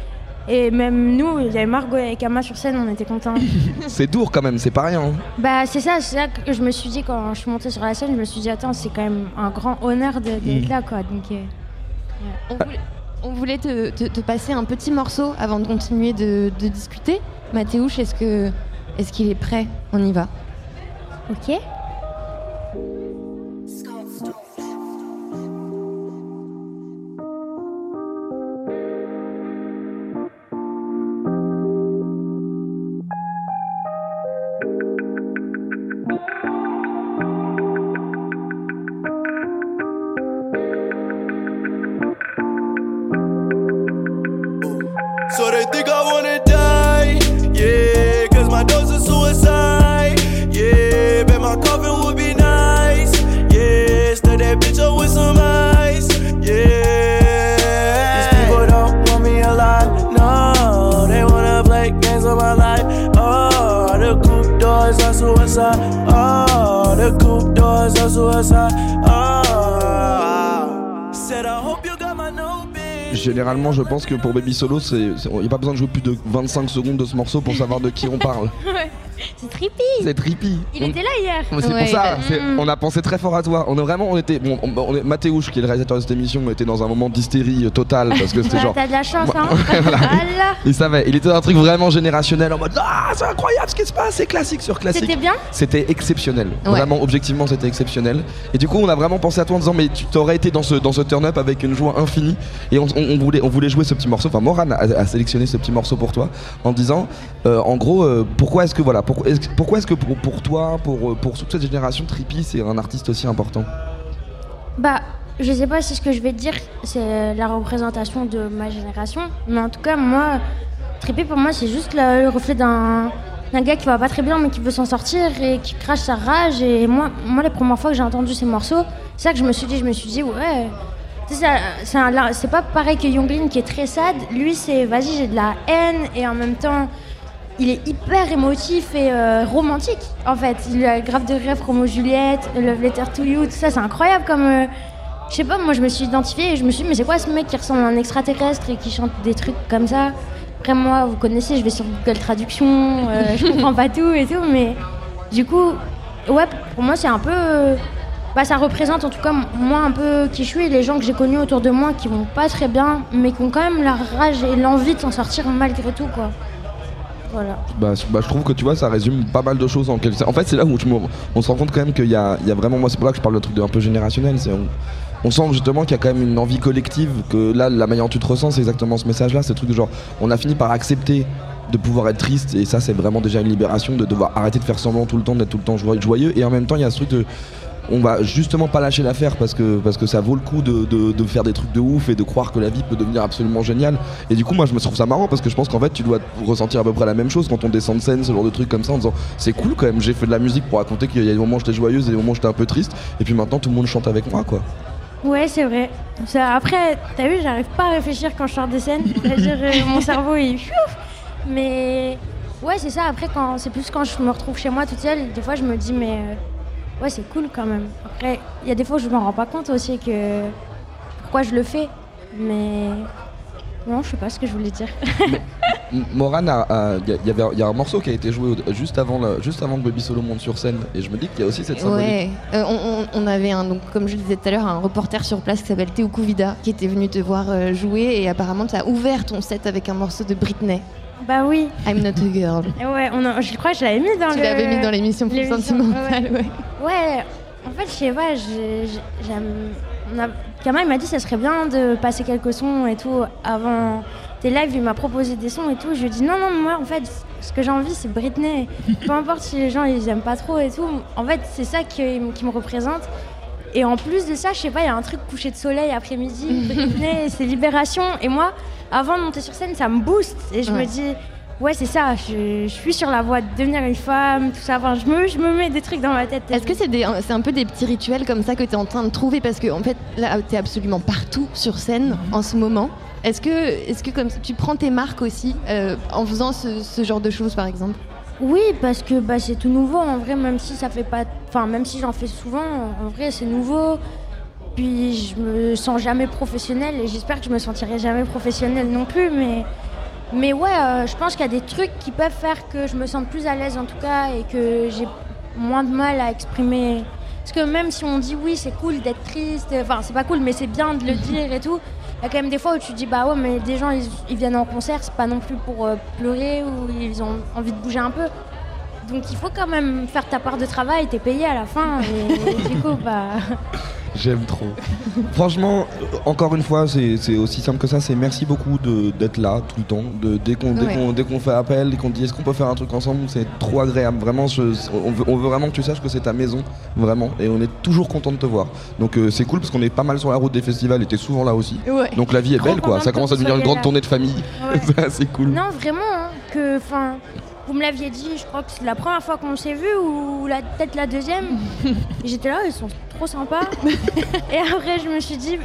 Et même nous, il y avait Margot et Kama sur scène, on était contents. (laughs) C'est dur quand même, c'est pas rien. hein. bah, c'est ça, c'est ça que je me suis dit quand je suis montée sur la scène, je me suis dit, attends, c'est quand même un grand honneur de- d'être Mm. là quoi. Donc, euh, On voulait, on voulait te, passer un petit morceau avant de continuer de, de discuter. Mathéouche, est-ce que est-ce qu'il est prêt? On y va. Ok. Généralement, je pense que pour Baby Solo, il n'y a pas besoin de jouer plus de 25 secondes de ce morceau pour savoir de qui on parle. (laughs) Ouais, c'est trippy. C'est trippy. Il On- était là hier. Ouais, C'est pour ça, c'est- on a pensé très fort à toi. On est vraiment, on était, bon, on, on est, Mathéouche, qui est le réalisateur de cette émission, était dans un moment d'hystérie euh, totale parce que c'était Bah, genre. T'as de la chance, hein. (laughs) Voilà. Il savait, il était dans un truc vraiment générationnel en mode Ah, c'est incroyable ce qui se passe, c'est classique sur classique. C'était bien C'était exceptionnel. Ouais. Vraiment, objectivement, c'était exceptionnel. Et du coup, on a vraiment pensé à toi en disant Mais tu t'aurais été dans ce, dans ce turn-up avec une joie infinie. Et on, on- on voulait, jouer ce petit morceau. Enfin, Moran a, sélectionné ce petit morceau pour toi en disant euh, En gros, euh, pourquoi est-ce que, voilà, est-ce, pourquoi est-ce que pour, pour toi, pour, euh, pour toute cette génération, Trippy, c'est un artiste aussi important? Bah, je sais pas si ce que je vais te dire, c'est la représentation de ma génération, mais en tout cas, moi, Trippy pour moi, c'est juste le, le reflet d'un d'un gars qui va pas très bien, mais qui veut s'en sortir et qui crache sa rage. Et moi, moi les premières fois que j'ai entendu ces morceaux, c'est ça que je me suis dit. Je me suis dit, ouais. C'est pas pareil que Younglin qui est très sad. Lui, c'est vas-y, j'ai de la haine et en même temps, il est hyper émotif et euh, romantique en fait. Il a grave de rêves Romo Juliette, Love Letter to You, tout ça, c'est incroyable comme. euh, je sais pas, moi je me suis identifiée et je me suis dit, mais c'est quoi ce mec qui ressemble à un extraterrestre et qui chante des trucs comme ça? Après, moi, vous connaissez, je vais sur Google Traduction, euh, je comprends pas tout et tout, mais du coup, ouais, pour moi, c'est un peu. Bah, ça représente en tout cas moi un peu qui je suis. Et les gens que j'ai connus autour de moi qui vont pas très bien, mais qui ont quand même la rage et l'envie de s'en sortir malgré tout, quoi. Voilà. bah, bah, je trouve que tu vois ça résume pas mal de choses en En fait c'est là où on se rend compte quand même qu'il y y a vraiment moi c'est pour ça que je parle de truc un peu générationnel c'est on, sent justement qu'il y a quand même une envie collective que là la manière dont tu te ressens c'est exactement ce message là c'est truc de genre on a fini par accepter de pouvoir être triste et ça c'est vraiment déjà une libération de devoir arrêter de faire semblant tout le temps d'être tout le temps joyeux. Et en même temps il y a ce truc de on va justement pas lâcher l'affaire parce que, parce que ça vaut le coup de, de- faire des trucs de ouf et de croire que la vie peut devenir absolument géniale. Et du coup, moi je me trouve ça marrant parce que je pense qu'en fait, tu dois ressentir à peu près la même chose quand on descend de scène, ce genre de trucs comme ça en disant c'est cool quand même, j'ai fait de la musique pour raconter qu'il y a des moments où j'étais joyeuse et des moments où j'étais un peu triste. Et puis maintenant, tout le monde chante avec moi quoi. Ouais, c'est vrai. Après, t'as vu, j'arrive pas à réfléchir quand je sors des scènes. (laughs) C'est-à-dire, euh, mon cerveau, il. Mais ouais, c'est ça. Après, quand c'est plus quand je me retrouve chez moi toute seule, des fois, je me dis, mais euh, ouais, c'est cool quand même. Après, il y a des fois où je m'en rends pas compte aussi que pourquoi je le fais. Mais non, je sais pas ce que je voulais dire. (laughs) M- Moran, a- a- il y, y avait- il y a un morceau qui a été joué juste avant, le- juste avant que Baby Solo monte sur scène. Et je me dis qu'il y a aussi cette symbolique. Ouais, Euh, on, on- avait un, donc, comme je le disais tout à l'heure, un reporter sur place qui s'appelle Théo Kouvida qui était venu te voir euh, jouer et apparemment tu as ouvert ton set avec un morceau de Britney. Bah oui. I'm not a girl. Ouais, on a- je crois que je l'avais mis dans Tu le. l'avais mis dans l'émission Plus l'émission, Sentimentale, ouais. Ouais, en fait, je sais pas, j'ai- j'ai- j'aime. Kama, il m'a dit que ça serait bien de passer quelques sons et tout avant tes lives, il m'a proposé des sons et tout. Je lui ai dit non, non, moi en fait, ce que j'ai envie, c'est Britney. Peu importe si les gens ils aiment pas trop et tout. En fait, c'est ça qui, qui me représente. Et en plus de ça, je sais pas, il y a un truc coucher de soleil après-midi, (laughs) Britney, c'est libération. Et moi, avant de monter sur scène, ça me booste. Et je Ouais. me dis, ouais, c'est ça, je, je suis sur la voie de devenir une femme, tout ça. Enfin, je me, je me mets des trucs dans ma tête. Est-ce que c'est c'est un peu des petits rituels comme ça que tu es en train de trouver? Parce que en fait, là, tu es absolument partout sur scène en ce moment. Est-ce que, est que comme tu prends tes marques aussi euh, en faisant ce, ce genre de choses, par exemple? Oui, parce que bah, c'est tout nouveau. En vrai, même si ça fait pas, enfin même si j'en fais souvent, en vrai c'est nouveau. Puis je me sens jamais professionnelle et j'espère que je me sentirai jamais professionnelle non plus. Mais mais ouais, euh, je pense qu'il y a des trucs qui peuvent faire que je me sente plus à l'aise en tout cas et que j'ai moins de mal à exprimer. Parce que même si on dit oui, c'est cool d'être triste, enfin c'est pas cool, mais c'est bien de le dire et tout. Il y a quand même des fois où tu te dis bah ouais, mais des gens ils, ils viennent en concert, c'est pas non plus pour euh, pleurer ou ils ont envie de bouger un peu. Donc il faut quand même faire ta part de travail, t'es payé à la fin et du coup (laughs) bah. J'aime trop. Franchement, encore une fois, c'est aussi simple que ça. C'est merci beaucoup d'être là tout le temps. De, dès qu'on Ouais. fait appel, dès qu'on dit est-ce qu'on peut faire un truc ensemble, c'est trop agréable. Vraiment, je- on, veut, on veut vraiment que tu saches que c'est ta maison, vraiment. Et on est toujours content de te voir. Donc euh, c'est cool parce qu'on est pas mal sur la route des festivals et t'es souvent là aussi. Ouais. Donc la vie est belle, quoi. Ça commence à devenir une grande là. tournée de famille. Ouais. (laughs) C'est cool. Non, vraiment, hein, que, enfin, vous me l'aviez dit, je crois que c'est la première fois qu'on s'est vu ou la- peut-être la deuxième. (laughs) J'étais là, ils sont trop sympas. (laughs) Et après, je me suis dit,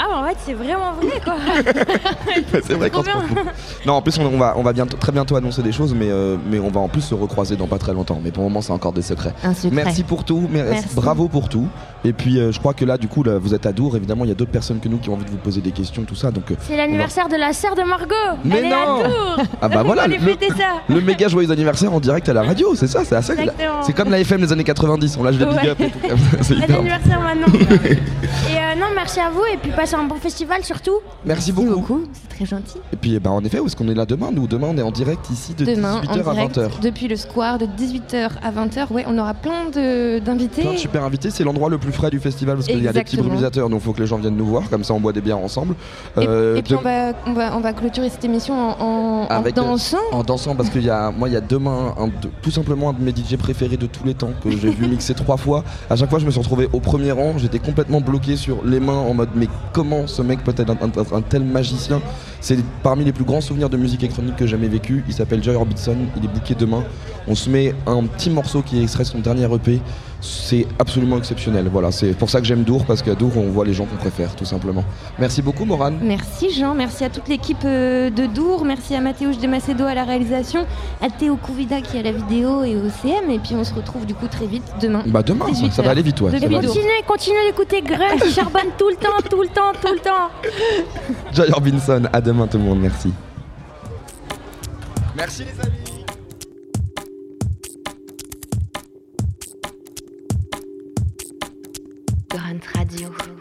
ah, bah, en fait, c'est vraiment vrai, quoi. (laughs) c'est vrai qu'on trop se bien. retrouve. Non, en plus, on, on va, on va bientôt, très bientôt annoncer des choses, mais, euh, mais on va en plus se recroiser dans pas très longtemps. Mais pour le moment, c'est encore des secrets. Un secret. Merci pour tout, mais- Merci. bravo pour tout. Et puis, euh, je crois que là, du coup, là, vous êtes à Dour. Évidemment, il y a d'autres personnes que nous qui ont envie de vous poser des questions, tout ça. Donc, euh, C'est l'anniversaire de la sœur de Margot. Mais Elle est non à. Ah bah voilà, le- le méga joyeux anniversaire en direct à la radio, c'est ça, c'est assez. C'est comme la FM des années 90. On lâche des big up. C'est Bon hyper. anniversaire maintenant. (laughs) et euh, non, merci à vous et puis passez un bon festival surtout. Merci beaucoup. C'est très gentil. Et puis, bah, en effet, où est-ce qu'on est là demain? Nous, demain, on est en direct ici de Demain, 18h en à direct, 20h. depuis le square, de 18h à 20h. Ouais, on aura plein d'invités. Plein de super invités, c'est l'endroit le plus frais du festival parce qu'il y a des petits brumisateurs, donc il faut que les gens viennent nous voir, comme ça on boit des bières ensemble. Et, Euh, et puis de- on va, on, va, on va clôturer cette émission en, en- euh, dansant. En dansant parce qu'il y a moi il y a demain un tout simplement un de mes DJ préférés de tous les temps que j'ai vu mixer trois fois. À chaque fois je me suis retrouvé au premier rang, j'étais complètement bloqué sur les mains en mode mais comment ce mec peut être un, un- un tel magicien? C'est parmi les plus grands souvenirs de musique électronique que j'ai jamais vécu. Il s'appelle Joy Orbison, il est booké demain. On se met un petit morceau qui extrait son dernier EP. C'est absolument exceptionnel. Voilà, c'est pour ça que j'aime Dour parce qu'à Dour on voit les gens qu'on préfère tout simplement. Merci beaucoup Morane. Merci Jean, merci à toute l'équipe euh, de Dour, merci à Mathéouche de Macedo à la réalisation, à Théo Kouvida qui est à la vidéo et au CM. Et puis on se retrouve du coup très vite demain. Bah demain, ça, 18 ça va aller vite ouais. Continuez, continuez d'écouter Grunge, (laughs) charbonne tout le temps, tout le temps, tout le temps. Joy Orbison, à demain tout le monde, merci. Merci les amis. Grunt Radio.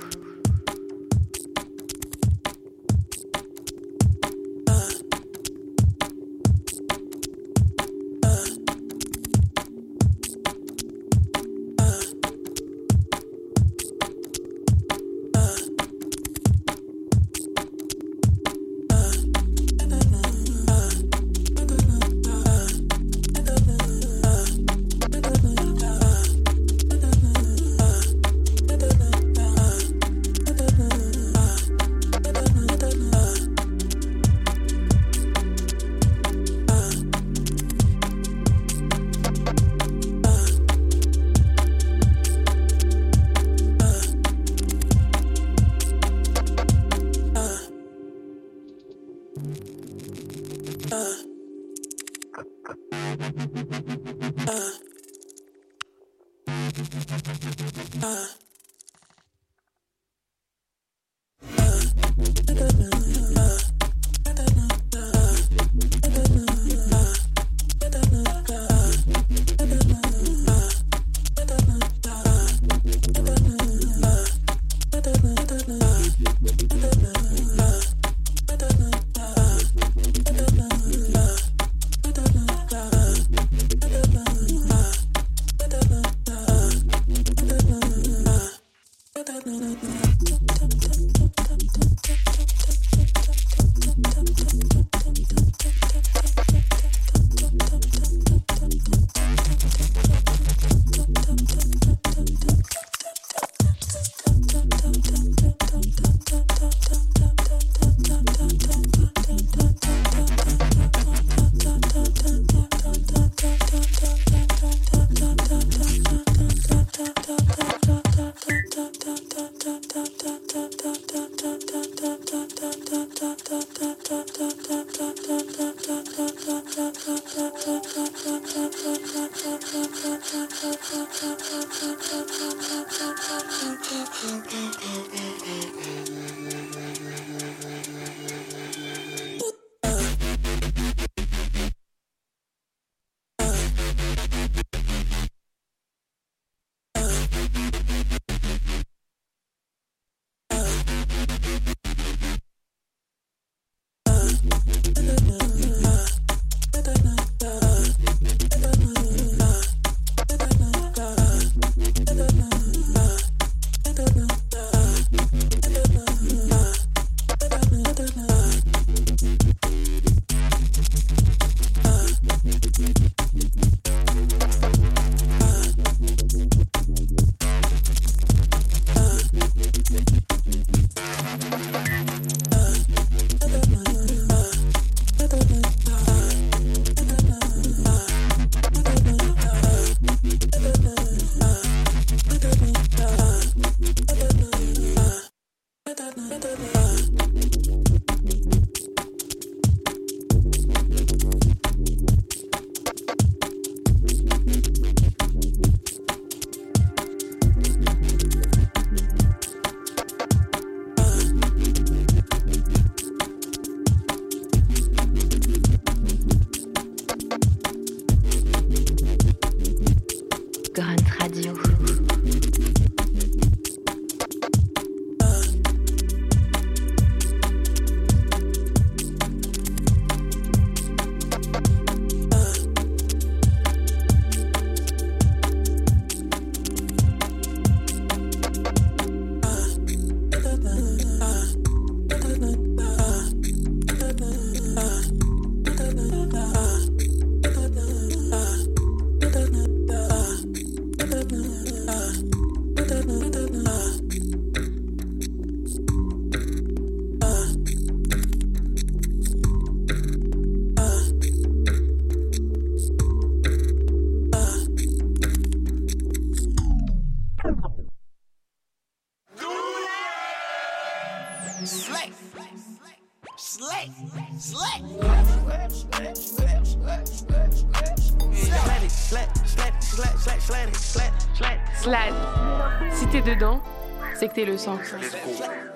Le sang.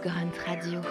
Grunt Radio.